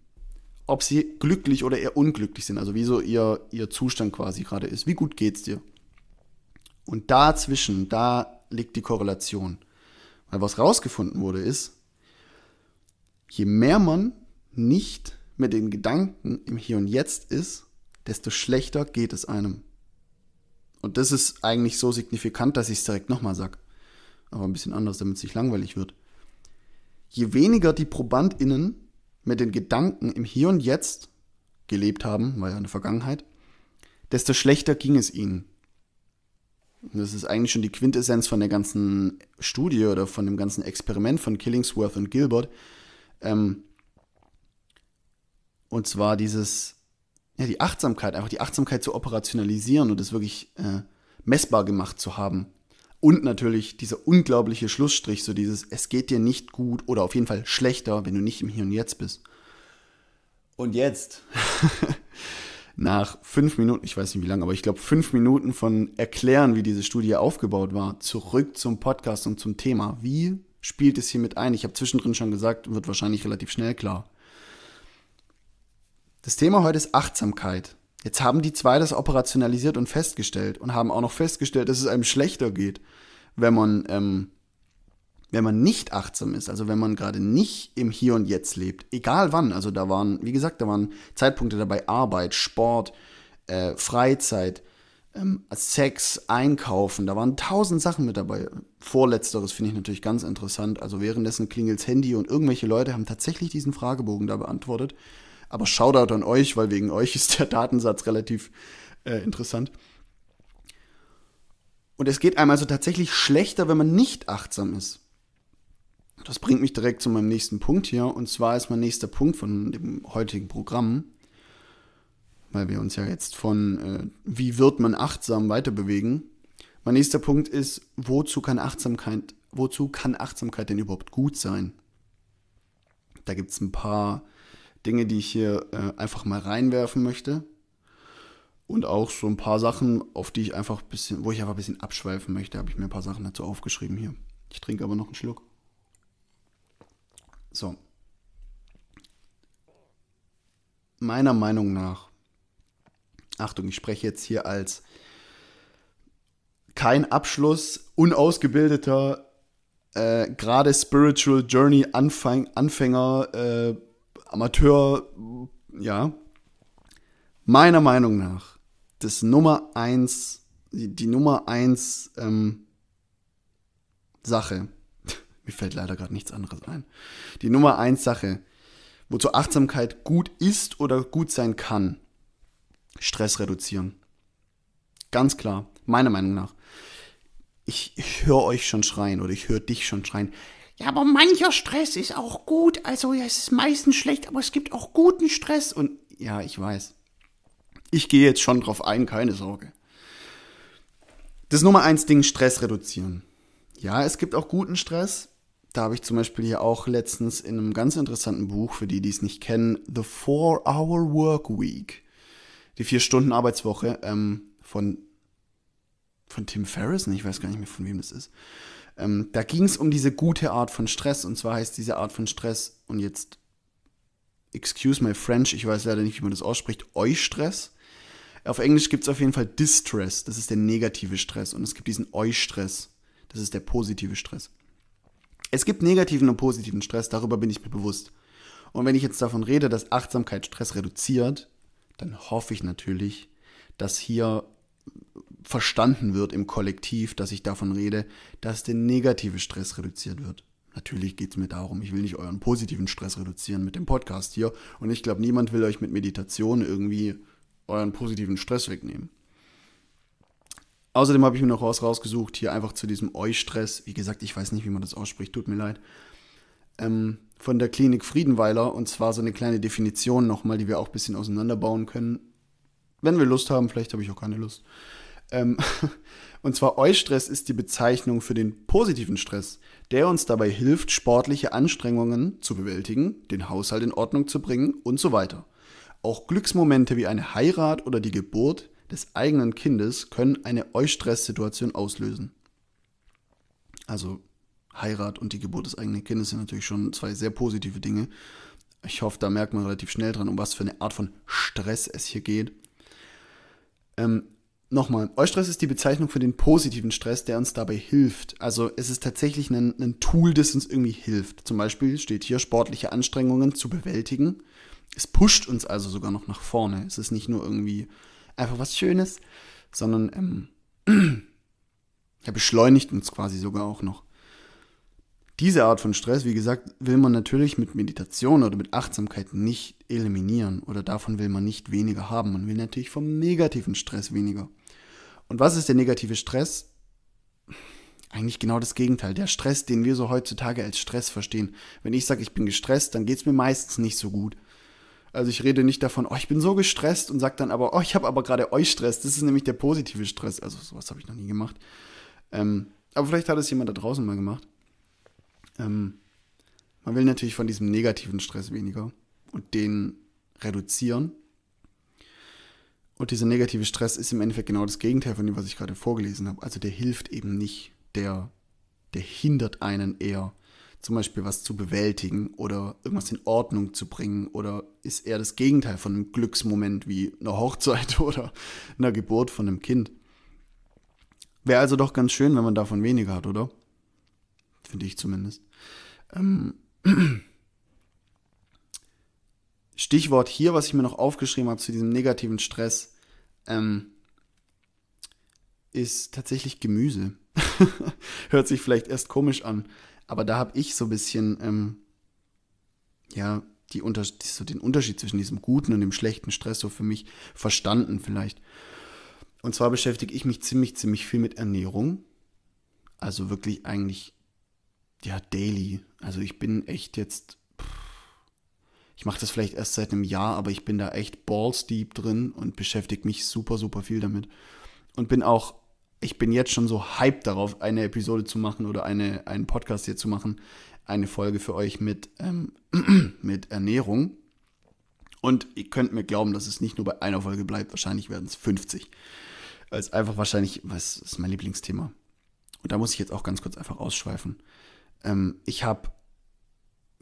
ob sie glücklich oder eher unglücklich sind, also wie so ihr, ihr Zustand quasi gerade ist. Wie gut geht's dir? Und dazwischen, da liegt die Korrelation. Weil was rausgefunden wurde, ist, je mehr man nicht mit den Gedanken im Hier und Jetzt ist, desto schlechter geht es einem. Und das ist eigentlich so signifikant, dass ich es direkt nochmal sage. Aber ein bisschen anders, damit es nicht langweilig wird. Je weniger die ProbandInnen mit den Gedanken im Hier und Jetzt gelebt haben, war ja in der Vergangenheit, desto schlechter ging es ihnen. Und das ist eigentlich schon die Quintessenz von der ganzen Studie oder von dem ganzen Experiment von Killingsworth und Gilbert, ähm, und zwar dieses, ja, die Achtsamkeit, einfach die Achtsamkeit zu operationalisieren und es wirklich äh, messbar gemacht zu haben. Und natürlich dieser unglaubliche Schlussstrich, so dieses, es geht dir nicht gut oder auf jeden Fall schlechter, wenn du nicht im Hier und Jetzt bist. Und jetzt, nach fünf Minuten, ich weiß nicht wie lange, aber ich glaube fünf Minuten von Erklären, wie diese Studie aufgebaut war, zurück zum Podcast und zum Thema. Wie spielt es hier mit ein? Ich habe zwischendrin schon gesagt, wird wahrscheinlich relativ schnell klar. Das Thema heute ist Achtsamkeit. Jetzt haben die zwei das operationalisiert und festgestellt und haben auch noch festgestellt, dass es einem schlechter geht, wenn man, ähm, wenn man nicht achtsam ist, also wenn man gerade nicht im Hier und Jetzt lebt, egal wann. Also da waren, wie gesagt, da waren Zeitpunkte dabei, Arbeit, Sport, äh, Freizeit, ähm, Sex, Einkaufen, da waren tausend Sachen mit dabei. Vorletzteres finde ich natürlich ganz interessant. Also währenddessen klingelt's Handy und irgendwelche Leute haben tatsächlich diesen Fragebogen da beantwortet. Aber Shoutout an euch, weil wegen euch ist der Datensatz relativ äh, interessant. Und es geht einem also tatsächlich schlechter, wenn man nicht achtsam ist. Das bringt mich direkt zu meinem nächsten Punkt hier. Und zwar ist mein nächster Punkt von dem heutigen Programm weil wir uns ja jetzt von äh, wie wird man achtsam weiterbewegen. Mein nächster Punkt ist, wozu kann Achtsamkeit, wozu kann Achtsamkeit denn überhaupt gut sein? Da gibt es ein paar Dinge, die ich hier äh, einfach mal reinwerfen möchte. Und auch so ein paar Sachen, auf die ich einfach ein bisschen, wo ich einfach ein bisschen abschweifen möchte, habe ich mir ein paar Sachen dazu aufgeschrieben hier. Ich trinke aber noch einen Schluck. So. Meiner Meinung nach Achtung, ich spreche jetzt hier als kein Abschluss, unausgebildeter, äh, gerade Spiritual Journey Anfänger, äh, Amateur, ja. Meiner Meinung nach das Nummer eins, die, die Nummer eins ähm, Sache, mir fällt leider gerade nichts anderes ein, die Nummer eins Sache, wozu Achtsamkeit gut ist oder gut sein kann, Stress reduzieren. Ganz klar, meiner Meinung nach. Ich, ich höre euch schon schreien oder ich höre dich schon schreien. Ja, aber mancher Stress ist auch gut. Also ja, es ist meistens schlecht, aber es gibt auch guten Stress. Und ja, ich weiß. Ich gehe jetzt schon drauf ein, keine Sorge. Das Nummer eins Ding, Stress reduzieren. Ja, es gibt auch guten Stress. Da habe ich zum Beispiel hier auch letztens in einem ganz interessanten Buch, für die, die es nicht kennen, The Four-Hour Work Week die vier Stunden Arbeitswoche ähm, von von Tim Ferriss, ich weiß gar nicht mehr von wem das ist. Ähm, da ging es um diese gute Art von Stress und zwar heißt diese Art von Stress und jetzt excuse my French, ich weiß leider nicht, wie man das ausspricht, Eustress. Auf Englisch gibt es auf jeden Fall Distress, das ist der negative Stress und es gibt diesen Eustress, das ist der positive Stress. Es gibt negativen und positiven Stress, darüber bin ich mir bewusst. Und wenn ich jetzt davon rede, dass Achtsamkeit Stress reduziert, dann hoffe ich natürlich, dass hier verstanden wird im Kollektiv, dass ich davon rede, dass der negative Stress reduziert wird. Natürlich geht es mir darum, ich will nicht euren positiven Stress reduzieren mit dem Podcast hier. Und ich glaube, niemand will euch mit Meditation irgendwie euren positiven Stress wegnehmen. Außerdem habe ich mir noch was rausgesucht, hier einfach zu diesem Eustress. Wie gesagt, ich weiß nicht, wie man das ausspricht, tut mir leid. Ähm, von der Klinik Friedenweiler und zwar so eine kleine Definition nochmal, die wir auch ein bisschen auseinanderbauen können. Wenn wir Lust haben, vielleicht habe ich auch keine Lust. Ähm, und zwar Eustress ist die Bezeichnung für den positiven Stress, der uns dabei hilft, sportliche Anstrengungen zu bewältigen, den Haushalt in Ordnung zu bringen und so weiter. Auch Glücksmomente wie eine Heirat oder die Geburt des eigenen Kindes können eine Eustress-Situation auslösen. Also Heirat und die Geburt des eigenen Kindes sind natürlich schon zwei sehr positive Dinge. Ich hoffe, da merkt man relativ schnell dran, um was für eine Art von Stress es hier geht. Ähm, Nochmal, Eustress ist die Bezeichnung für den positiven Stress, der uns dabei hilft. Also es ist tatsächlich ein, ein Tool, das uns irgendwie hilft. Zum Beispiel steht hier, sportliche Anstrengungen zu bewältigen. Es pusht uns also sogar noch nach vorne. Es ist nicht nur irgendwie einfach was Schönes, sondern ähm, er beschleunigt uns quasi sogar auch noch. Diese Art von Stress, wie gesagt, will man natürlich mit Meditation oder mit Achtsamkeit nicht eliminieren oder davon will man nicht weniger haben. Man will natürlich vom negativen Stress weniger. Und was ist der negative Stress? Eigentlich genau das Gegenteil. Der Stress, den wir so heutzutage als Stress verstehen. Wenn ich sage, ich bin gestresst, dann geht es mir meistens nicht so gut. Also ich rede nicht davon, oh, ich bin so gestresst und sage dann aber, oh, ich habe aber gerade euch Stress. Das ist nämlich der positive Stress. Also sowas habe ich noch nie gemacht. Ähm, aber vielleicht hat es jemand da draußen mal gemacht. Ähm, man will natürlich von diesem negativen Stress weniger und den reduzieren. Und dieser negative Stress ist im Endeffekt genau das Gegenteil von dem, was ich gerade vorgelesen habe. Also der hilft eben nicht, der, der hindert einen eher zum Beispiel was zu bewältigen oder irgendwas in Ordnung zu bringen oder ist eher das Gegenteil von einem Glücksmoment wie einer Hochzeit oder einer Geburt von einem Kind. Wäre also doch ganz schön, wenn man davon weniger hat, oder? Finde ich zumindest. Ähm Stichwort hier, was ich mir noch aufgeschrieben habe zu diesem negativen Stress, ähm, ist tatsächlich Gemüse. Hört sich vielleicht erst komisch an, aber da habe ich so ein bisschen, ähm, ja, die Unter so den Unterschied zwischen diesem guten und dem schlechten Stress so für mich verstanden vielleicht. Und zwar beschäftige ich mich ziemlich, ziemlich viel mit Ernährung. Also wirklich eigentlich, ja, daily. Also ich bin echt jetzt, ich mache das vielleicht erst seit einem Jahr, aber ich bin da echt balls deep drin und beschäftige mich super, super viel damit. Und bin auch ich bin jetzt schon so hyped darauf, eine Episode zu machen oder eine, einen Podcast hier zu machen, eine Folge für euch mit, ähm, mit Ernährung. Und ihr könnt mir glauben, dass es nicht nur bei einer Folge bleibt, wahrscheinlich werden es 50. Weil es einfach wahrscheinlich, was ist mein Lieblingsthema. Und da muss ich jetzt auch ganz kurz einfach ausschweifen. Ähm, ich habe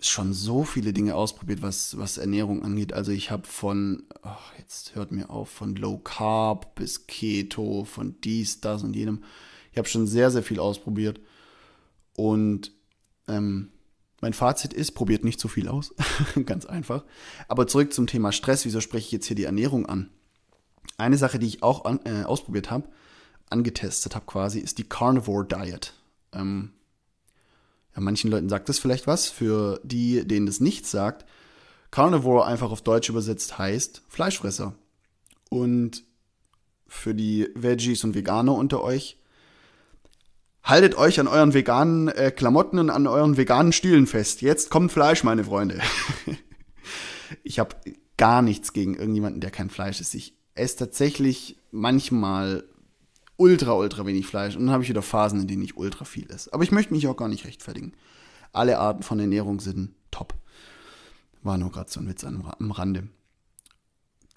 schon so viele Dinge ausprobiert, was, was Ernährung angeht. Also ich habe von, oh, jetzt hört mir auf, von Low Carb bis Keto, von dies, das und jenem. Ich habe schon sehr, sehr viel ausprobiert. Und ähm, mein Fazit ist, probiert nicht zu viel aus. Ganz einfach. Aber zurück zum Thema Stress. Wieso spreche ich jetzt hier die Ernährung an? Eine Sache, die ich auch an, äh, ausprobiert habe, angetestet habe quasi, ist die Carnivore Diet. Ähm, ja, manchen Leuten sagt das vielleicht was. Für die, denen das nichts sagt, Carnivore einfach auf Deutsch übersetzt heißt Fleischfresser. Und für die Veggies und Veganer unter euch, haltet euch an euren veganen äh, Klamotten und an euren veganen Stühlen fest. Jetzt kommt Fleisch, meine Freunde. ich habe gar nichts gegen irgendjemanden, der kein Fleisch isst. Ich esse tatsächlich manchmal ultra, ultra wenig Fleisch. Und dann habe ich wieder Phasen, in denen ich ultra viel esse. Aber ich möchte mich auch gar nicht rechtfertigen. Alle Arten von Ernährung sind top. War nur gerade so ein Witz am, Rande.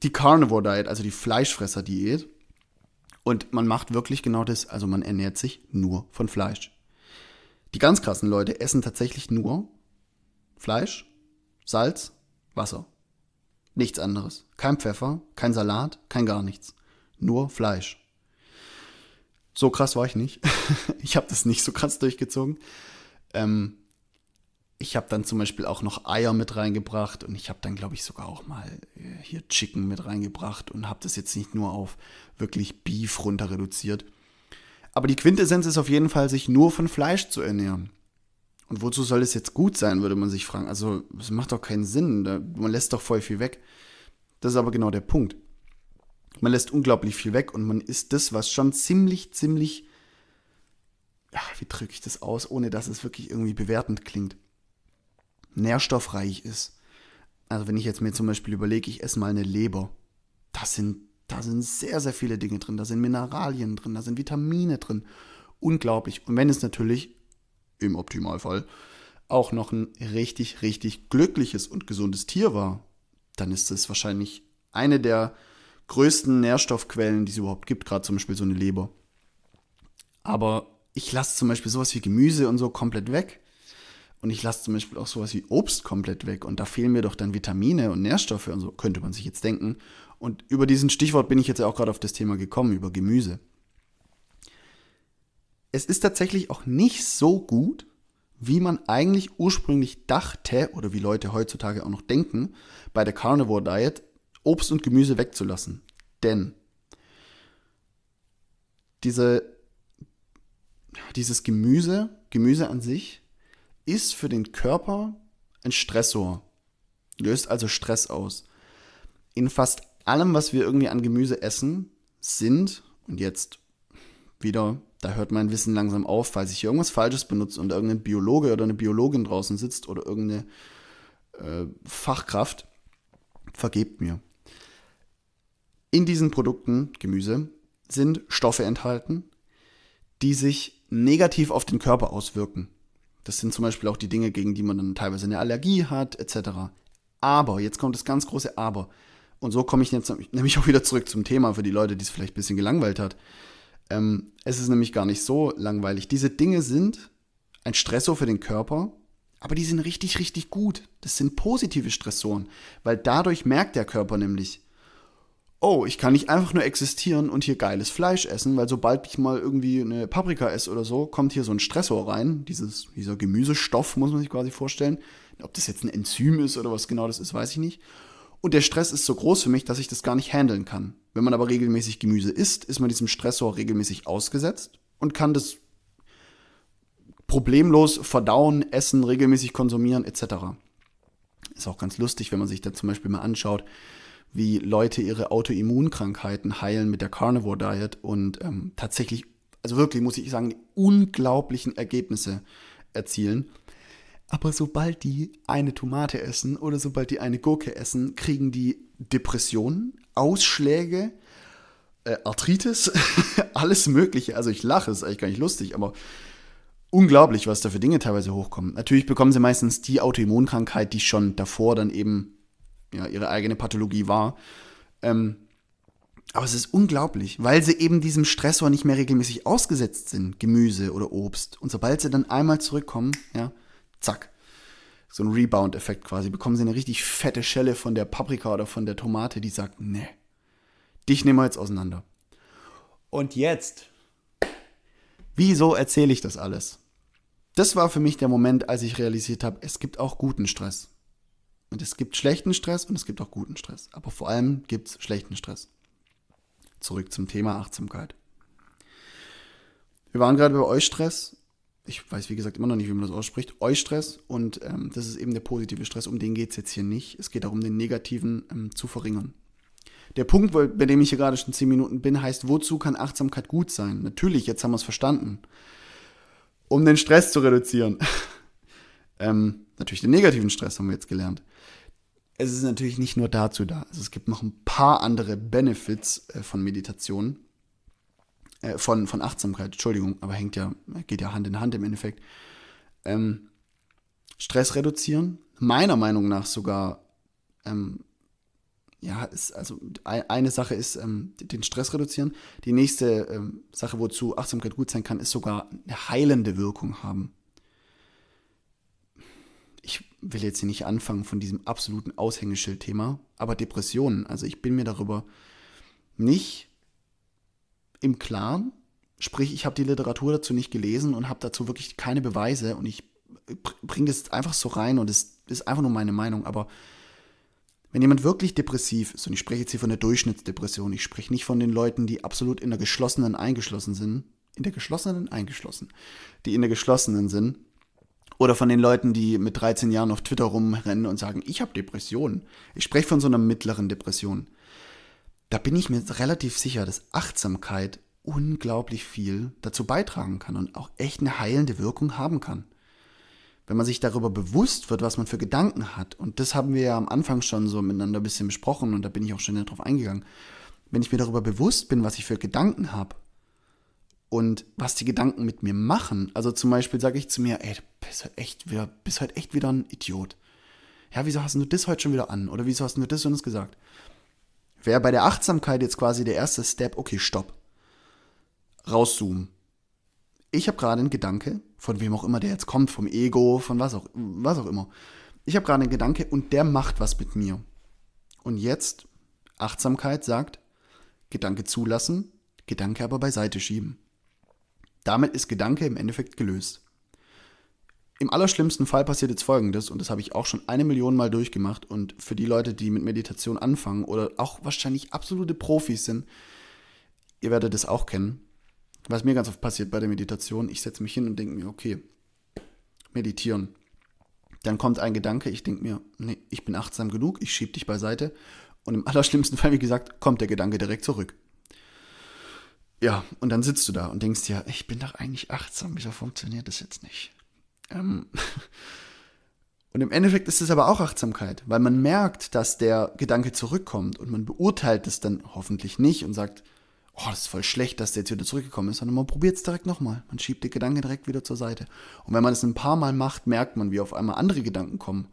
Die Carnivore Diet, also die Fleischfresser-Diät. Und man macht wirklich genau das. Also man ernährt sich nur von Fleisch. Die ganz krassen Leute essen tatsächlich nur Fleisch, Salz, Wasser. Nichts anderes. Kein Pfeffer, kein Salat, kein gar nichts. Nur Fleisch. So krass war ich nicht. ich habe das nicht so krass durchgezogen. Ähm, ich habe dann zum Beispiel auch noch Eier mit reingebracht und ich habe dann, glaube ich, sogar auch mal äh, hier Chicken mit reingebracht und habe das jetzt nicht nur auf wirklich Beef runter reduziert. Aber die Quintessenz ist auf jeden Fall, sich nur von Fleisch zu ernähren. Und wozu soll es jetzt gut sein, würde man sich fragen. Also, es macht doch keinen Sinn. Man lässt doch voll viel weg. Das ist aber genau der Punkt. Man lässt unglaublich viel weg und man isst das, was schon ziemlich, ziemlich, ja, wie drücke ich das aus, ohne dass es wirklich irgendwie bewertend klingt, nährstoffreich ist. Also wenn ich jetzt mir zum Beispiel überlege, ich esse mal eine Leber, da sind, da sind sehr, sehr viele Dinge drin, da sind Mineralien drin, da sind Vitamine drin. Unglaublich. Und wenn es natürlich, im Optimalfall, auch noch ein richtig, richtig glückliches und gesundes Tier war, dann ist es wahrscheinlich eine der größten Nährstoffquellen, die es überhaupt gibt, gerade zum Beispiel so eine Leber. Aber ich lasse zum Beispiel sowas wie Gemüse und so komplett weg. Und ich lasse zum Beispiel auch sowas wie Obst komplett weg. Und da fehlen mir doch dann Vitamine und Nährstoffe und so, könnte man sich jetzt denken. Und über diesen Stichwort bin ich jetzt auch gerade auf das Thema gekommen, über Gemüse. Es ist tatsächlich auch nicht so gut, wie man eigentlich ursprünglich dachte, oder wie Leute heutzutage auch noch denken, bei der Carnivore Diet, Obst und Gemüse wegzulassen. Denn diese, dieses Gemüse, Gemüse an sich, ist für den Körper ein Stressor, löst also Stress aus. In fast allem, was wir irgendwie an Gemüse essen, sind, und jetzt wieder, da hört mein Wissen langsam auf, falls ich irgendwas Falsches benutze und irgendein Biologe oder eine Biologin draußen sitzt oder irgendeine äh, Fachkraft, vergebt mir. In diesen Produkten, Gemüse, sind Stoffe enthalten, die sich negativ auf den Körper auswirken. Das sind zum Beispiel auch die Dinge, gegen die man dann teilweise eine Allergie hat, etc. Aber, jetzt kommt das ganz große Aber. Und so komme ich jetzt nämlich auch wieder zurück zum Thema für die Leute, die es vielleicht ein bisschen gelangweilt hat. Ähm, es ist nämlich gar nicht so langweilig. Diese Dinge sind ein Stressor für den Körper, aber die sind richtig, richtig gut. Das sind positive Stressoren, weil dadurch merkt der Körper nämlich, oh, ich kann nicht einfach nur existieren und hier geiles Fleisch essen, weil sobald ich mal irgendwie eine Paprika esse oder so, kommt hier so ein Stressor rein, dieses, dieser Gemüsestoff, muss man sich quasi vorstellen. Ob das jetzt ein Enzym ist oder was genau das ist, weiß ich nicht. Und der Stress ist so groß für mich, dass ich das gar nicht handeln kann. Wenn man aber regelmäßig Gemüse isst, ist man diesem Stressor regelmäßig ausgesetzt und kann das problemlos verdauen, essen, regelmäßig konsumieren etc. Ist auch ganz lustig, wenn man sich da zum Beispiel mal anschaut, wie Leute ihre Autoimmunkrankheiten heilen mit der Carnivore Diet und ähm, tatsächlich, also wirklich muss ich sagen, unglaublichen Ergebnisse erzielen. Aber sobald die eine Tomate essen oder sobald die eine Gurke essen, kriegen die Depressionen, Ausschläge, äh, Arthritis, alles Mögliche. Also ich lache, ist eigentlich gar nicht lustig, aber unglaublich, was da für Dinge teilweise hochkommen. Natürlich bekommen sie meistens die Autoimmunkrankheit, die schon davor dann eben ja, ihre eigene Pathologie war. Ähm, aber es ist unglaublich, weil sie eben diesem Stressor nicht mehr regelmäßig ausgesetzt sind, Gemüse oder Obst. Und sobald sie dann einmal zurückkommen, ja, zack, so ein Rebound-Effekt quasi, bekommen sie eine richtig fette Schelle von der Paprika oder von der Tomate, die sagt, nee, dich nehmen wir jetzt auseinander. Und jetzt, wieso erzähle ich das alles? Das war für mich der Moment, als ich realisiert habe, es gibt auch guten Stress. Und es gibt schlechten Stress und es gibt auch guten Stress. Aber vor allem gibt es schlechten Stress. Zurück zum Thema Achtsamkeit. Wir waren gerade bei Eustress. Ich weiß, wie gesagt, immer noch nicht, wie man das ausspricht. Eustress. Und ähm, das ist eben der positive Stress. Um den geht es jetzt hier nicht. Es geht darum, den negativen ähm, zu verringern. Der Punkt, bei dem ich hier gerade schon zehn Minuten bin, heißt, wozu kann Achtsamkeit gut sein? Natürlich, jetzt haben wir es verstanden. Um den Stress zu reduzieren. ähm, natürlich den negativen Stress haben wir jetzt gelernt es ist natürlich nicht nur dazu da. Also es gibt noch ein paar andere Benefits äh, von Meditation, äh, von, von Achtsamkeit, Entschuldigung, aber hängt ja, geht ja Hand in Hand im Endeffekt. Ähm, Stress reduzieren, meiner Meinung nach sogar, ähm, ja, ist, also eine Sache ist ähm, den Stress reduzieren. Die nächste ähm, Sache, wozu Achtsamkeit gut sein kann, ist sogar eine heilende Wirkung haben will jetzt hier nicht anfangen von diesem absoluten Aushängeschild-Thema, aber Depressionen, also ich bin mir darüber nicht im Klaren, sprich, ich habe die Literatur dazu nicht gelesen und habe dazu wirklich keine Beweise und ich bringe das einfach so rein und es ist einfach nur meine Meinung, aber wenn jemand wirklich depressiv ist, und ich spreche jetzt hier von der Durchschnittsdepression, ich spreche nicht von den Leuten, die absolut in der geschlossenen eingeschlossen sind, in der geschlossenen eingeschlossen, die in der geschlossenen sind, Oder von den Leuten, die mit 13 Jahren auf Twitter rumrennen und sagen, ich habe Depressionen. Ich spreche von so einer mittleren Depression. Da bin ich mir relativ sicher, dass Achtsamkeit unglaublich viel dazu beitragen kann und auch echt eine heilende Wirkung haben kann. Wenn man sich darüber bewusst wird, was man für Gedanken hat, und das haben wir ja am Anfang schon so miteinander ein bisschen besprochen und da bin ich auch schon darauf eingegangen, wenn ich mir darüber bewusst bin, was ich für Gedanken habe und was die Gedanken mit mir machen, also zum Beispiel sage ich zu mir, ey, du bist heute echt wieder, bist heute echt wieder ein Idiot. Ja, wieso hast du das heute schon wieder an? Oder wieso hast du das und das gesagt? Wäre bei der Achtsamkeit jetzt quasi der erste Step, okay, stopp rauszoomen. Ich habe gerade einen Gedanke, von wem auch immer der jetzt kommt, vom Ego, von was auch, was auch immer. Ich habe gerade einen Gedanke und der macht was mit mir. Und jetzt, Achtsamkeit sagt, Gedanke zulassen, Gedanke aber beiseite schieben. Damit ist Gedanke im Endeffekt gelöst. Im allerschlimmsten Fall passiert jetzt Folgendes, und das habe ich auch schon eine Million Mal durchgemacht, und für die Leute, die mit Meditation anfangen oder auch wahrscheinlich absolute Profis sind, ihr werdet das auch kennen. Was mir ganz oft passiert bei der Meditation, ich setze mich hin und denke mir, okay, meditieren. Dann kommt ein Gedanke, ich denke mir, nee, ich bin achtsam genug, ich schiebe dich beiseite. Und im allerschlimmsten Fall, wie gesagt, kommt der Gedanke direkt zurück. Ja, und dann sitzt du da und denkst dir, ich bin doch eigentlich achtsam, wieso funktioniert das jetzt nicht? Ähm und im Endeffekt ist es aber auch Achtsamkeit, weil man merkt, dass der Gedanke zurückkommt und man beurteilt es dann hoffentlich nicht und sagt, oh, das ist voll schlecht, dass der jetzt wieder zurückgekommen ist, sondern man probiert es direkt nochmal. Man schiebt den Gedanken direkt wieder zur Seite. Und wenn man das ein paar Mal macht, merkt man, wie auf einmal andere Gedanken kommen.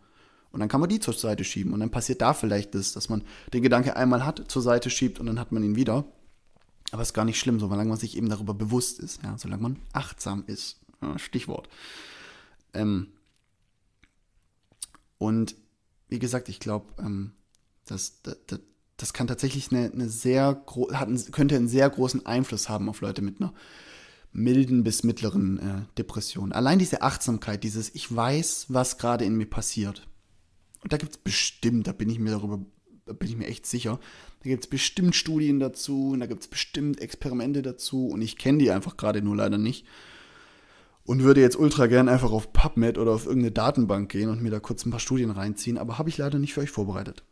Und dann kann man die zur Seite schieben. Und dann passiert da vielleicht das, dass man den Gedanke einmal hat, zur Seite schiebt und dann hat man ihn wieder. Aber es ist gar nicht schlimm, so, solange man sich eben darüber bewusst ist, ja, solange man achtsam ist. Ja, Stichwort. Ähm und wie gesagt, ich glaube, ähm, dass, dass, das kann tatsächlich eine, eine sehr hat einen, könnte einen sehr großen Einfluss haben auf Leute mit einer milden bis mittleren äh, Depression. Allein diese Achtsamkeit, dieses Ich weiß, was gerade in mir passiert. Und da gibt es bestimmt, da bin ich mir darüber, da bin ich mir echt sicher, da gibt es bestimmt Studien dazu und da gibt es bestimmt Experimente dazu und ich kenne die einfach gerade nur leider nicht. Und würde jetzt ultra gern einfach auf PubMed oder auf irgendeine Datenbank gehen und mir da kurz ein paar Studien reinziehen, aber habe ich leider nicht für euch vorbereitet.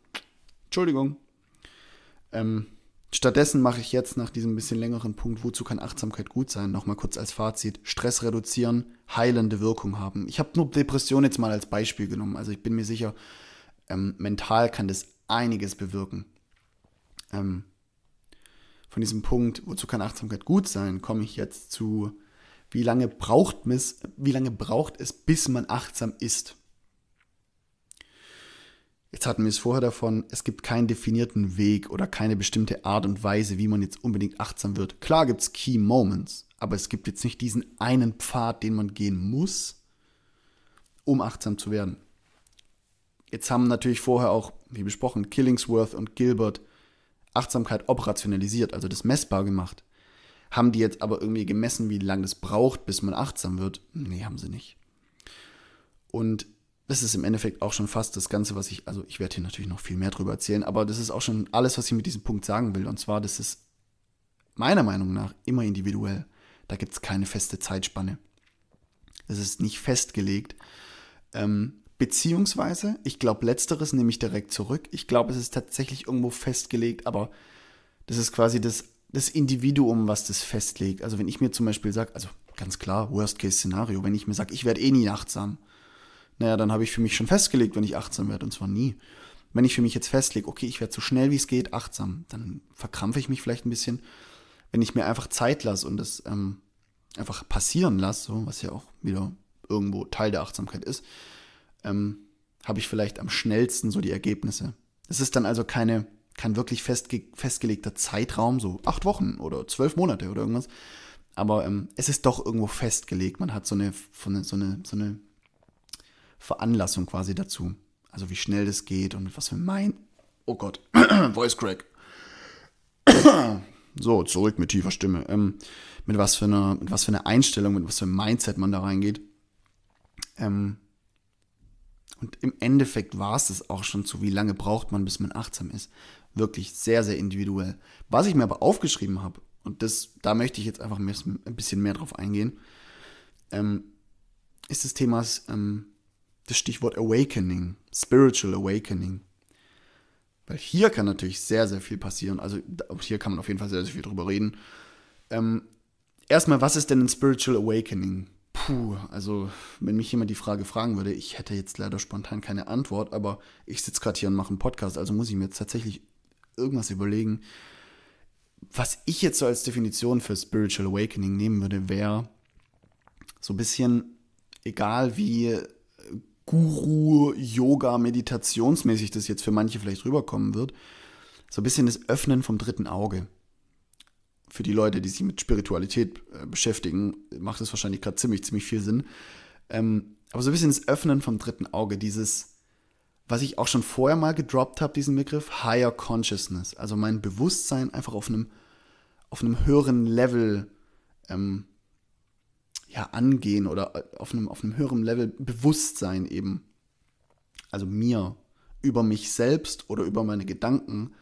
Entschuldigung. Ähm, stattdessen mache ich jetzt nach diesem bisschen längeren Punkt, wozu kann Achtsamkeit gut sein, nochmal kurz als Fazit. Stress reduzieren, heilende Wirkung haben. Ich habe nur Depression jetzt mal als Beispiel genommen. Also ich bin mir sicher, ähm, mental kann das einiges bewirken. Ähm, von diesem Punkt, wozu kann Achtsamkeit gut sein, komme ich jetzt zu, wie lange braucht es, wie lange braucht es, bis man achtsam ist. Jetzt hatten wir es vorher davon, es gibt keinen definierten Weg oder keine bestimmte Art und Weise, wie man jetzt unbedingt achtsam wird. Klar gibt es Key Moments, aber es gibt jetzt nicht diesen einen Pfad, den man gehen muss, um achtsam zu werden. Jetzt haben natürlich vorher auch, wie besprochen, Killingsworth und Gilbert Achtsamkeit operationalisiert, also das messbar gemacht. Haben die jetzt aber irgendwie gemessen, wie lange es braucht, bis man achtsam wird? Nee, haben sie nicht. Und das ist im Endeffekt auch schon fast das Ganze, was ich, also ich werde hier natürlich noch viel mehr drüber erzählen, aber das ist auch schon alles, was ich mit diesem Punkt sagen will. Und zwar, das ist meiner Meinung nach immer individuell. Da gibt es keine feste Zeitspanne. Das ist nicht festgelegt. Ähm, beziehungsweise, ich glaube, letzteres nehme ich direkt zurück. Ich glaube, es ist tatsächlich irgendwo festgelegt, aber das ist quasi das, das Individuum, was das festlegt. Also wenn ich mir zum Beispiel sage, also ganz klar, Worst-Case-Szenario, wenn ich mir sage, ich werde eh nie achtsam, naja, dann habe ich für mich schon festgelegt, wenn ich achtsam werde, und zwar nie. Wenn ich für mich jetzt festlege, okay, ich werde so schnell wie es geht achtsam, dann verkrampfe ich mich vielleicht ein bisschen. Wenn ich mir einfach Zeit lasse und das ähm, einfach passieren lasse, so, was ja auch wieder irgendwo Teil der Achtsamkeit ist, ähm, habe ich vielleicht am schnellsten so die Ergebnisse. Es ist dann also keine, kein wirklich festge festgelegter Zeitraum, so acht Wochen oder zwölf Monate oder irgendwas. Aber ähm, es ist doch irgendwo festgelegt. Man hat so eine, so eine, so eine Veranlassung quasi dazu. Also wie schnell das geht und was für mein. Oh Gott, Voice Crack. so, zurück mit tiefer Stimme. Ähm, mit, was für einer, mit was für einer Einstellung, mit was für einem Mindset man da reingeht. Ähm, und im Endeffekt war es das auch schon zu, wie lange braucht man, bis man achtsam ist. Wirklich sehr, sehr individuell. Was ich mir aber aufgeschrieben habe, und das, da möchte ich jetzt einfach ein bisschen mehr drauf eingehen, ähm, ist das Thema ähm, das Stichwort Awakening, Spiritual Awakening. Weil hier kann natürlich sehr, sehr viel passieren. Also hier kann man auf jeden Fall sehr, sehr viel drüber reden. Ähm, erstmal, was ist denn ein Spiritual Awakening? Puh, also wenn mich jemand die Frage fragen würde, ich hätte jetzt leider spontan keine Antwort, aber ich sitze gerade hier und mache einen Podcast, also muss ich mir jetzt tatsächlich irgendwas überlegen. Was ich jetzt so als Definition für Spiritual Awakening nehmen würde, wäre so ein bisschen, egal wie Guru, Yoga, Meditationsmäßig das jetzt für manche vielleicht rüberkommen wird, so ein bisschen das Öffnen vom dritten Auge. Für die Leute, die sich mit Spiritualität äh, beschäftigen, macht das wahrscheinlich gerade ziemlich, ziemlich viel Sinn. Ähm, aber so ein bisschen das Öffnen vom dritten Auge, dieses, was ich auch schon vorher mal gedroppt habe, diesen Begriff, Higher Consciousness. Also mein Bewusstsein einfach auf einem, auf einem höheren Level ähm, ja, angehen oder äh, auf einem, auf einem höheren Level Bewusstsein eben, also mir, über mich selbst oder über meine Gedanken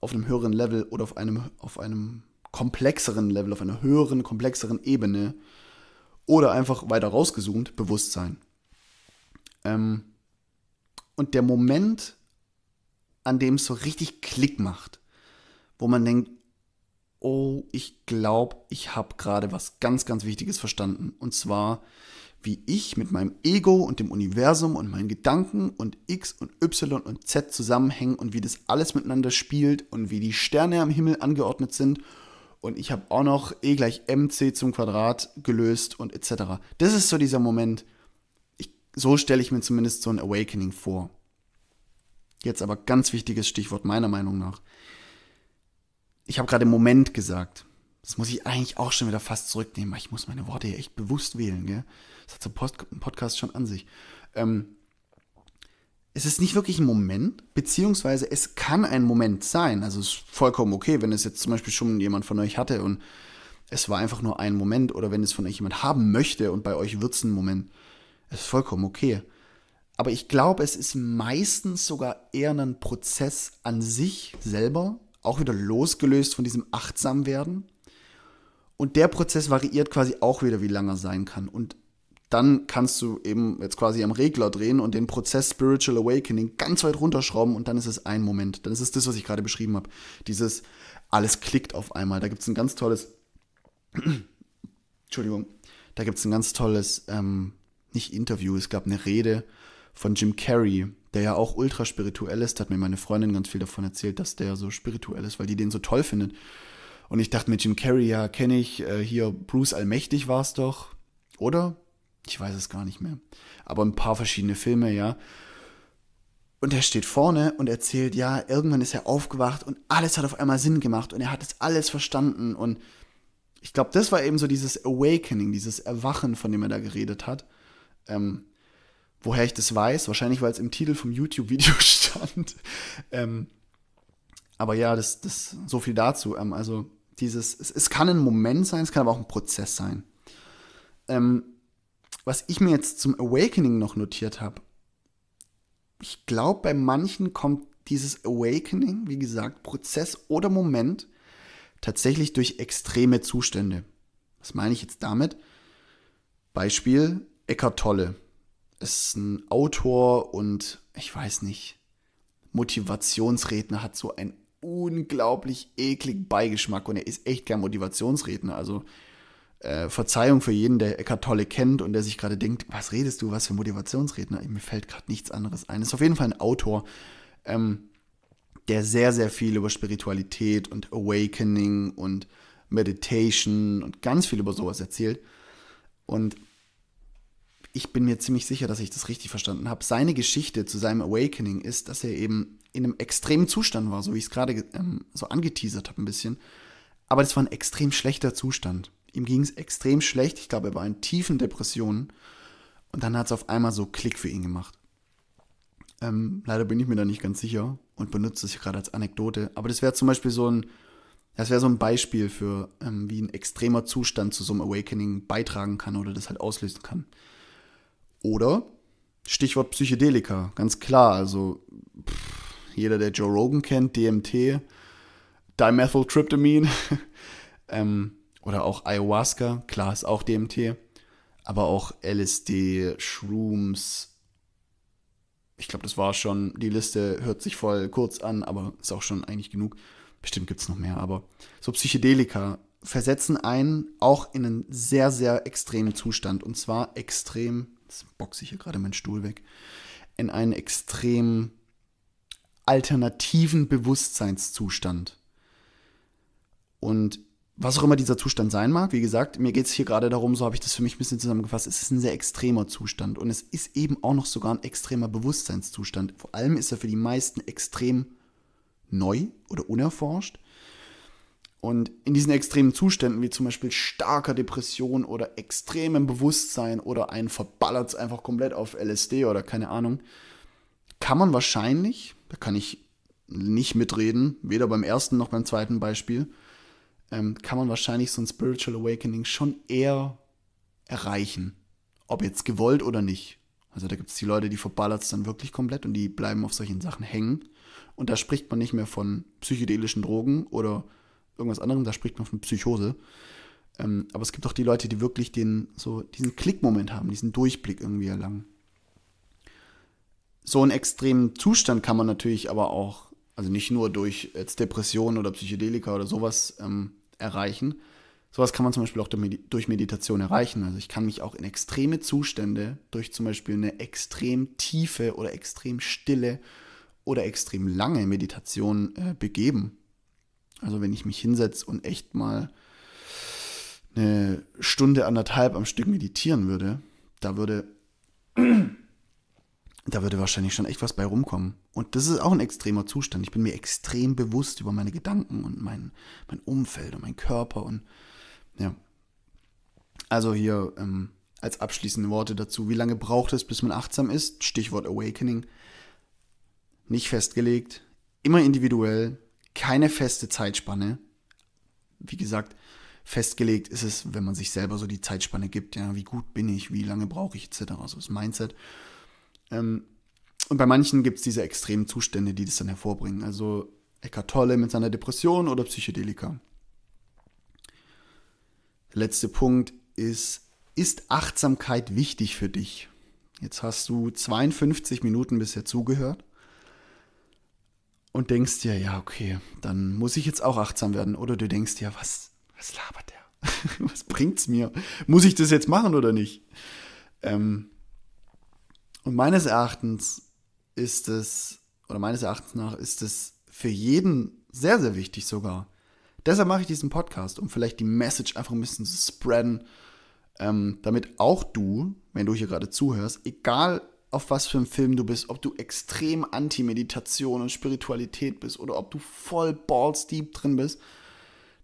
auf einem höheren Level oder auf einem, auf einem komplexeren Level, auf einer höheren, komplexeren Ebene oder einfach weiter rausgezoomt, Bewusstsein. Ähm, und der Moment, an dem es so richtig Klick macht, wo man denkt, oh, ich glaube, ich habe gerade was ganz, ganz Wichtiges verstanden. Und zwar, wie ich mit meinem Ego und dem Universum und meinen Gedanken und X und Y und Z zusammenhängen und wie das alles miteinander spielt und wie die Sterne am Himmel angeordnet sind. Und ich habe auch noch E gleich mc zum Quadrat gelöst und etc. Das ist so dieser Moment. Ich, so stelle ich mir zumindest so ein Awakening vor. Jetzt aber ganz wichtiges Stichwort meiner Meinung nach ich habe gerade Moment gesagt. Das muss ich eigentlich auch schon wieder fast zurücknehmen, weil ich muss meine Worte hier echt bewusst wählen. Gell? Das hat so ein Podcast schon an sich. Ähm, es ist nicht wirklich ein Moment, beziehungsweise es kann ein Moment sein. Also es ist vollkommen okay, wenn es jetzt zum Beispiel schon jemand von euch hatte und es war einfach nur ein Moment oder wenn es von euch jemand haben möchte und bei euch wird es ein Moment. Es ist vollkommen okay. Aber ich glaube, es ist meistens sogar eher ein Prozess an sich selber, auch wieder losgelöst von diesem Achtsamwerden. Und der Prozess variiert quasi auch wieder, wie lange er sein kann. Und dann kannst du eben jetzt quasi am Regler drehen und den Prozess Spiritual Awakening ganz weit runterschrauben und dann ist es ein Moment. Dann ist es das, was ich gerade beschrieben habe. Dieses alles klickt auf einmal. Da gibt es ein ganz tolles, Entschuldigung, da gibt es ein ganz tolles, ähm, nicht Interview, es gab eine Rede von Jim Carrey, der ja auch ultra spirituell ist. Da hat mir meine Freundin ganz viel davon erzählt, dass der so spirituell ist, weil die den so toll findet. Und ich dachte mit Jim Carrey, ja, kenne ich, äh, hier Bruce Allmächtig war es doch, oder? Ich weiß es gar nicht mehr. Aber ein paar verschiedene Filme, ja. Und er steht vorne und erzählt, ja, irgendwann ist er aufgewacht und alles hat auf einmal Sinn gemacht und er hat es alles verstanden. Und ich glaube, das war eben so dieses Awakening, dieses Erwachen, von dem er da geredet hat. Ähm, Woher ich das weiß, wahrscheinlich weil es im Titel vom YouTube-Video stand. ähm, aber ja, das, das so viel dazu. Ähm, also dieses, es, es, kann ein Moment sein, es kann aber auch ein Prozess sein. Ähm, was ich mir jetzt zum Awakening noch notiert habe, ich glaube, bei manchen kommt dieses Awakening, wie gesagt, Prozess oder Moment, tatsächlich durch extreme Zustände. Was meine ich jetzt damit? Beispiel Eckart Tolle ist ein Autor und ich weiß nicht, Motivationsredner hat so einen unglaublich ekligen Beigeschmack und er ist echt kein Motivationsredner. Also äh, Verzeihung für jeden, der Eckart Tolle kennt und der sich gerade denkt, was redest du, was für Motivationsredner? Mir fällt gerade nichts anderes ein. Ist auf jeden Fall ein Autor, ähm, der sehr, sehr viel über Spiritualität und Awakening und Meditation und ganz viel über sowas erzählt. Und ich bin mir ziemlich sicher, dass ich das richtig verstanden habe. Seine Geschichte zu seinem Awakening ist, dass er eben in einem extremen Zustand war, so wie ich es gerade ähm, so angeteasert habe ein bisschen. Aber das war ein extrem schlechter Zustand. Ihm ging es extrem schlecht. Ich glaube, er war in tiefen Depressionen. Und dann hat es auf einmal so Klick für ihn gemacht. Ähm, leider bin ich mir da nicht ganz sicher und benutze es gerade als Anekdote. Aber das wäre zum Beispiel so ein, das wäre so ein Beispiel für, ähm, wie ein extremer Zustand zu so einem Awakening beitragen kann oder das halt auslösen kann. Oder Stichwort Psychedelika, ganz klar. Also pff, jeder, der Joe Rogan kennt, DMT, Dimethyltryptamine ähm, oder auch Ayahuasca, klar ist auch DMT. aber auch LSD, Shrooms. Ich glaube, das war schon, die Liste hört sich voll kurz an, aber ist auch schon eigentlich genug. Bestimmt gibt es noch mehr, aber so Psychedelika versetzen einen auch in einen sehr, sehr extremen Zustand. Und zwar extrem, jetzt boxe ich hier gerade meinen Stuhl weg, in einen extrem alternativen Bewusstseinszustand. Und was auch immer dieser Zustand sein mag, wie gesagt, mir geht es hier gerade darum, so habe ich das für mich ein bisschen zusammengefasst, es ist ein sehr extremer Zustand und es ist eben auch noch sogar ein extremer Bewusstseinszustand. Vor allem ist er für die meisten extrem neu oder unerforscht. Und in diesen extremen Zuständen, wie zum Beispiel starker Depression oder extremem Bewusstsein oder ein verballert einfach komplett auf LSD oder keine Ahnung, kann man wahrscheinlich, da kann ich nicht mitreden, weder beim ersten noch beim zweiten Beispiel, ähm, kann man wahrscheinlich so ein Spiritual Awakening schon eher erreichen. Ob jetzt gewollt oder nicht. Also da gibt es die Leute, die verballert es dann wirklich komplett und die bleiben auf solchen Sachen hängen. Und da spricht man nicht mehr von psychedelischen Drogen oder irgendwas anderem, da spricht man von Psychose. Ähm, aber es gibt auch die Leute, die wirklich den, so diesen Klickmoment haben, diesen Durchblick irgendwie erlangen. So einen extremen Zustand kann man natürlich aber auch, also nicht nur durch jetzt Depressionen oder Psychedelika oder sowas ähm, erreichen. Sowas kann man zum Beispiel auch durch Meditation erreichen. Also ich kann mich auch in extreme Zustände durch zum Beispiel eine extrem tiefe oder extrem stille oder extrem lange Meditation äh, begeben. Also wenn ich mich hinsetze und echt mal eine Stunde, anderthalb am Stück meditieren würde, da würde, da würde wahrscheinlich schon echt was bei rumkommen. Und das ist auch ein extremer Zustand. Ich bin mir extrem bewusst über meine Gedanken und mein, mein Umfeld und mein Körper und ja. Also hier ähm, als abschließende Worte dazu. Wie lange braucht es, bis man achtsam ist? Stichwort Awakening. Nicht festgelegt, immer individuell, keine feste Zeitspanne. Wie gesagt, festgelegt ist es, wenn man sich selber so die Zeitspanne gibt, ja, wie gut bin ich, wie lange brauche ich, etc., also das Mindset. Ähm, und bei manchen gibt es diese extremen Zustände, die das dann hervorbringen. Also Eckart Tolle mit seiner Depression oder Psychedelika. Der letzte Punkt ist, ist Achtsamkeit wichtig für dich? Jetzt hast du 52 Minuten bisher zugehört und denkst dir, ja, okay, dann muss ich jetzt auch achtsam werden. Oder du denkst dir, was, was labert der? was bringt's mir? Muss ich das jetzt machen oder nicht? Ähm, und meines Erachtens ist es, oder meines Erachtens nach ist es für jeden sehr, sehr wichtig sogar. Deshalb mache ich diesen Podcast, um vielleicht die Message einfach ein bisschen zu spreaden, ähm, damit auch du, wenn du hier gerade zuhörst, egal auf was für einem Film du bist, ob du extrem Anti-Meditation und Spiritualität bist oder ob du voll balls deep drin bist,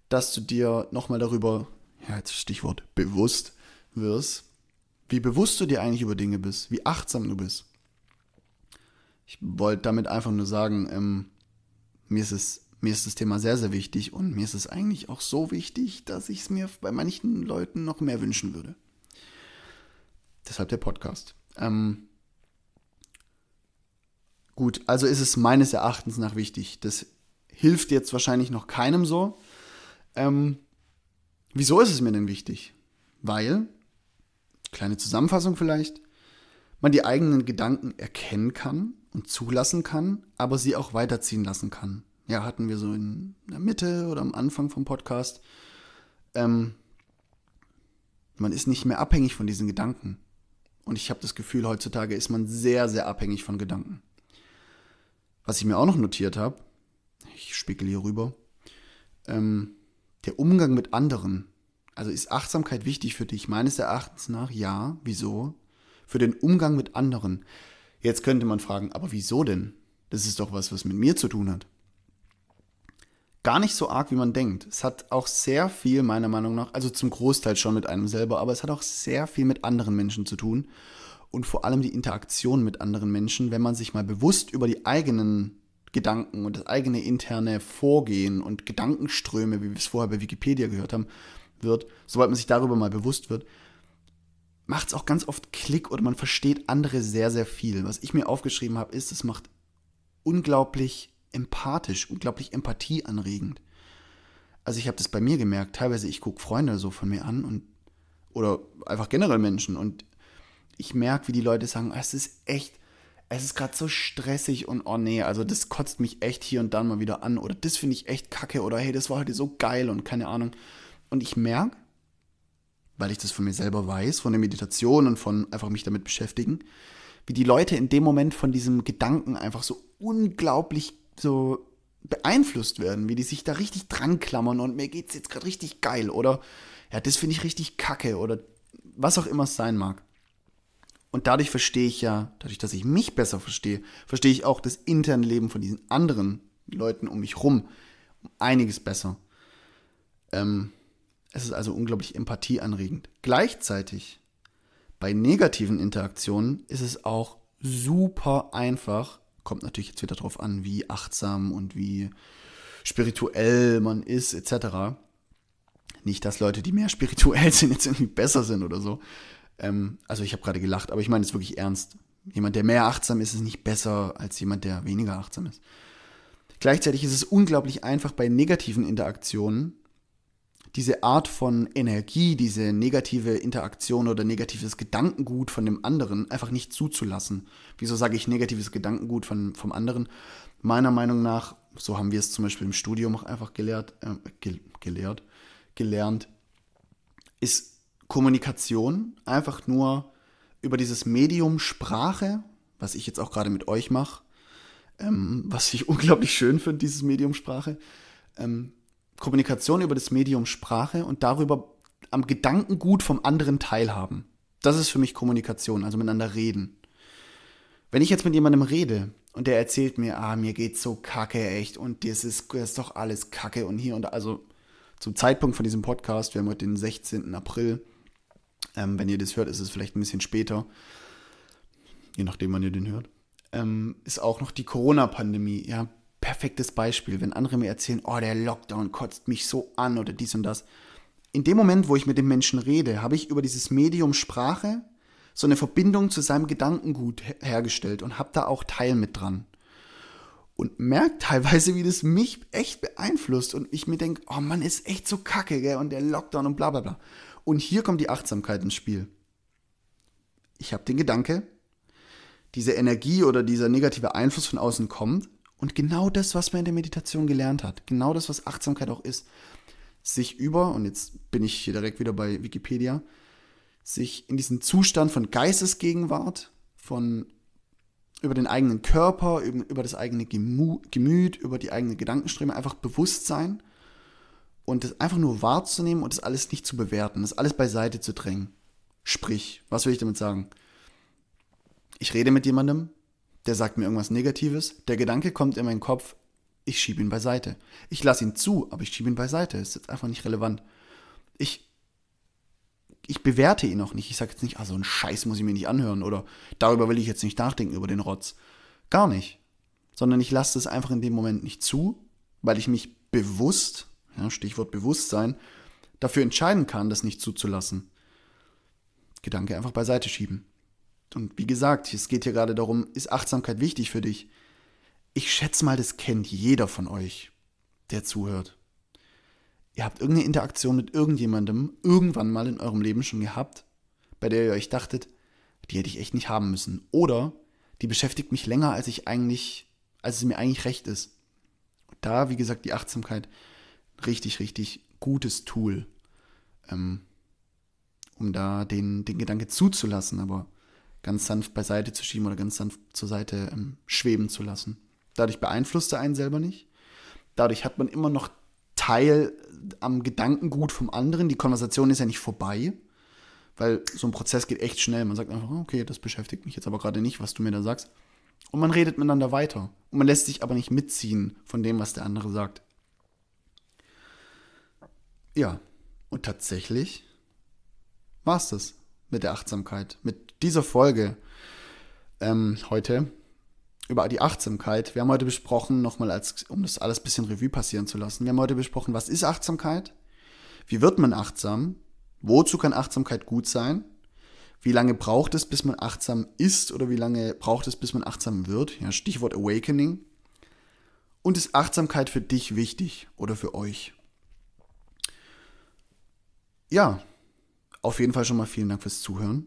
dass du dir nochmal darüber, ja, jetzt Stichwort, bewusst wirst, wie bewusst du dir eigentlich über Dinge bist, wie achtsam du bist. Ich wollte damit einfach nur sagen, ähm, mir, ist es, mir ist das Thema sehr, sehr wichtig und mir ist es eigentlich auch so wichtig, dass ich es mir bei manchen Leuten noch mehr wünschen würde. Deshalb der Podcast. Ähm, Gut, also ist es meines Erachtens nach wichtig. Das hilft jetzt wahrscheinlich noch keinem so. Ähm, wieso ist es mir denn wichtig? Weil, kleine Zusammenfassung vielleicht, man die eigenen Gedanken erkennen kann und zulassen kann, aber sie auch weiterziehen lassen kann. Ja, hatten wir so in der Mitte oder am Anfang vom Podcast. Ähm, man ist nicht mehr abhängig von diesen Gedanken. Und ich habe das Gefühl, heutzutage ist man sehr, sehr abhängig von Gedanken. Was ich mir auch noch notiert habe, ich spekuliere rüber, ähm, der Umgang mit anderen. Also ist Achtsamkeit wichtig für dich? Meines Erachtens nach ja. Wieso? Für den Umgang mit anderen. Jetzt könnte man fragen, aber wieso denn? Das ist doch was, was mit mir zu tun hat. Gar nicht so arg, wie man denkt. Es hat auch sehr viel, meiner Meinung nach, also zum Großteil schon mit einem selber, aber es hat auch sehr viel mit anderen Menschen zu tun und vor allem die Interaktion mit anderen Menschen, wenn man sich mal bewusst über die eigenen Gedanken und das eigene interne Vorgehen und Gedankenströme, wie wir es vorher bei Wikipedia gehört haben, wird, sobald man sich darüber mal bewusst wird, macht es auch ganz oft Klick oder man versteht andere sehr, sehr viel. Was ich mir aufgeschrieben habe, ist, es macht unglaublich empathisch, unglaublich empathieanregend. Also ich habe das bei mir gemerkt, teilweise ich gucke Freunde so von mir an und Oder einfach generell Menschen. Und ich merke, wie die Leute sagen, es ist echt, es ist gerade so stressig und oh nee, also das kotzt mich echt hier und dann mal wieder an. Oder das finde ich echt kacke. Oder hey, das war heute so geil und keine Ahnung. Und ich merke, weil ich das von mir selber weiß, von der Meditation und von einfach mich damit beschäftigen, wie die Leute in dem Moment von diesem Gedanken einfach so unglaublich so beeinflusst werden, wie die sich da richtig dran klammern und mir geht's jetzt gerade richtig geil oder ja, das finde ich richtig kacke oder was auch immer es sein mag. Und dadurch verstehe ich ja, dadurch, dass ich mich besser verstehe, verstehe ich auch das interne Leben von diesen anderen Leuten um mich rum einiges besser. Ähm, es ist also unglaublich empathieanregend. Gleichzeitig bei negativen Interaktionen ist es auch super einfach, kommt natürlich jetzt wieder darauf an, wie achtsam und wie spirituell man ist, etc. Nicht, dass Leute, die mehr spirituell sind, jetzt irgendwie besser sind oder so. Ähm, also ich habe gerade gelacht, aber ich meine es wirklich ernst. Jemand, der mehr achtsam ist, ist nicht besser als jemand, der weniger achtsam ist. Gleichzeitig ist es unglaublich einfach bei negativen Interaktionen, diese Art von Energie, diese negative Interaktion oder negatives Gedankengut von dem anderen einfach nicht zuzulassen. Wieso sage ich negatives Gedankengut von, vom anderen? Meiner Meinung nach, so haben wir es zum Beispiel im Studium auch einfach gelehrt, äh, ge gelehrt, gelernt, ist Kommunikation einfach nur über dieses Medium Sprache, was ich jetzt auch gerade mit euch mache, ähm, was ich unglaublich schön finde, dieses Medium Sprache, ähm, Kommunikation über das Medium Sprache und darüber am Gedankengut vom anderen teilhaben. Das ist für mich Kommunikation, also miteinander reden. Wenn ich jetzt mit jemandem rede und der erzählt mir, ah, mir geht's so kacke echt und das ist, das ist doch alles kacke und hier und da, also zum Zeitpunkt von diesem Podcast, wir haben heute den 16. April, ähm, wenn ihr das hört, ist es vielleicht ein bisschen später, je nachdem, wann ihr den hört, ähm, ist auch noch die Corona-Pandemie. Ja, perfektes Beispiel, wenn andere mir erzählen, oh, der Lockdown kotzt mich so an oder dies und das. In dem Moment, wo ich mit dem Menschen rede, habe ich über dieses Medium Sprache so eine Verbindung zu seinem Gedankengut hergestellt und habe da auch Teil mit dran. Und merke teilweise, wie das mich echt beeinflusst und ich mir denke, oh Mann, ist echt so kacke, gell? Und der Lockdown und bla bla bla. Und hier kommt die Achtsamkeit ins Spiel. Ich habe den Gedanke, diese Energie oder dieser negative Einfluss von außen kommt und genau das, was man in der Meditation gelernt hat, genau das, was Achtsamkeit auch ist, sich über, und jetzt bin ich hier direkt wieder bei Wikipedia, sich in diesen Zustand von Geistesgegenwart, von über den eigenen Körper, über, das eigene Gemüt, über die eigenen Gedankenströme, einfach bewusst sein und das einfach nur wahrzunehmen und das alles nicht zu bewerten, das alles beiseite zu drängen. Sprich, was will ich damit sagen? Ich rede mit jemandem, der sagt mir irgendwas Negatives, der Gedanke kommt in meinen Kopf, ich schiebe ihn beiseite. Ich lasse ihn zu, aber ich schiebe ihn beiseite. Ist jetzt einfach nicht relevant. Ich, ich bewerte ihn auch nicht. Ich sage jetzt nicht, ah, so ein Scheiß muss ich mir nicht anhören oder darüber will ich jetzt nicht nachdenken, über den Rotz. Gar nicht. Sondern ich lasse es einfach in dem Moment nicht zu, weil ich mich bewusst, ja, Stichwort Bewusstsein, dafür entscheiden kann, das nicht zuzulassen. Gedanke einfach beiseite schieben. Und wie gesagt, es geht hier gerade darum, ist Achtsamkeit wichtig für dich? Ich schätze mal, das kennt jeder von euch, der zuhört. Ihr habt irgendeine Interaktion mit irgendjemandem irgendwann mal in eurem Leben schon gehabt, bei der ihr euch dachtet, die hätte ich echt nicht haben müssen. Oder die beschäftigt mich länger, als ich eigentlich, als es mir eigentlich recht ist. Und da, wie gesagt, die Achtsamkeit, richtig, richtig gutes Tool, ähm, um da den, den Gedanke zuzulassen, aber ganz sanft beiseite zu schieben oder ganz sanft zur Seite ähm, schweben zu lassen. Dadurch beeinflusst er einen selber nicht. Dadurch hat man immer noch Teil am Gedankengut vom anderen. Die Konversation ist ja nicht vorbei, weil so ein Prozess geht echt schnell. Man sagt einfach, okay, das beschäftigt mich jetzt aber gerade nicht, was du mir da sagst. Und man redet miteinander weiter. Und man lässt sich aber nicht mitziehen von dem, was der andere sagt. Ja, und tatsächlich war es das mit der Achtsamkeit, mit dieser Folge ähm, heute über die Achtsamkeit. Wir haben heute besprochen, nochmal als, um das alles ein bisschen Revue passieren zu lassen, wir haben heute besprochen, was ist Achtsamkeit? Wie wird man achtsam? Wozu kann Achtsamkeit gut sein? Wie lange braucht es, bis man achtsam ist oder wie lange braucht es, bis man achtsam wird? Ja, Stichwort Awakening. Und ist Achtsamkeit für dich wichtig oder für euch? Ja, auf jeden Fall schon mal vielen Dank fürs Zuhören.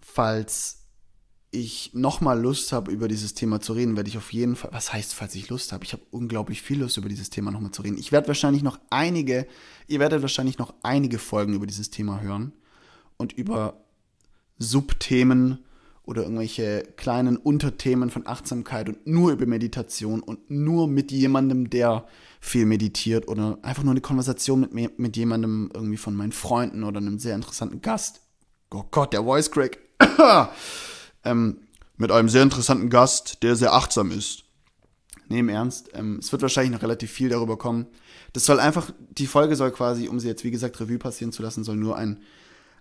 Falls ich nochmal Lust habe, über dieses Thema zu reden, werde ich auf jeden Fall, was heißt, falls ich Lust habe? Ich habe unglaublich viel Lust, über dieses Thema nochmal zu reden. Ich werde wahrscheinlich noch einige, ihr werdet wahrscheinlich noch einige Folgen über dieses Thema hören und über Subthemen oder irgendwelche kleinen Unterthemen von Achtsamkeit und nur über Meditation und nur mit jemandem, der viel meditiert oder einfach nur eine Konversation mit, mir, mit jemandem irgendwie von meinen Freunden oder einem sehr interessanten Gast. Oh Gott, der Voice Crack. ähm, mit einem sehr interessanten Gast, der sehr achtsam ist. Im Ernst. Ähm, es wird wahrscheinlich noch relativ viel darüber kommen. Das soll einfach, die Folge soll quasi, um sie jetzt wie gesagt Revue passieren zu lassen, soll nur ein,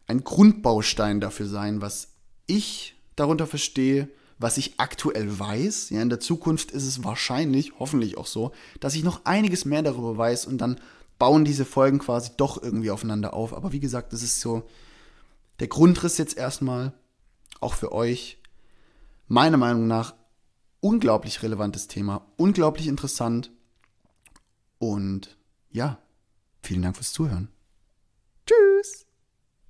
ein Grundbaustein dafür sein, was ich darunter verstehe, was ich aktuell weiß. Ja, in der Zukunft ist es wahrscheinlich, hoffentlich auch so, dass ich noch einiges mehr darüber weiß und dann bauen diese Folgen quasi doch irgendwie aufeinander auf. Aber wie gesagt, das ist so der Grundriss jetzt erstmal auch für euch, meiner Meinung nach, unglaublich relevantes Thema, unglaublich interessant. Und ja, vielen Dank fürs Zuhören.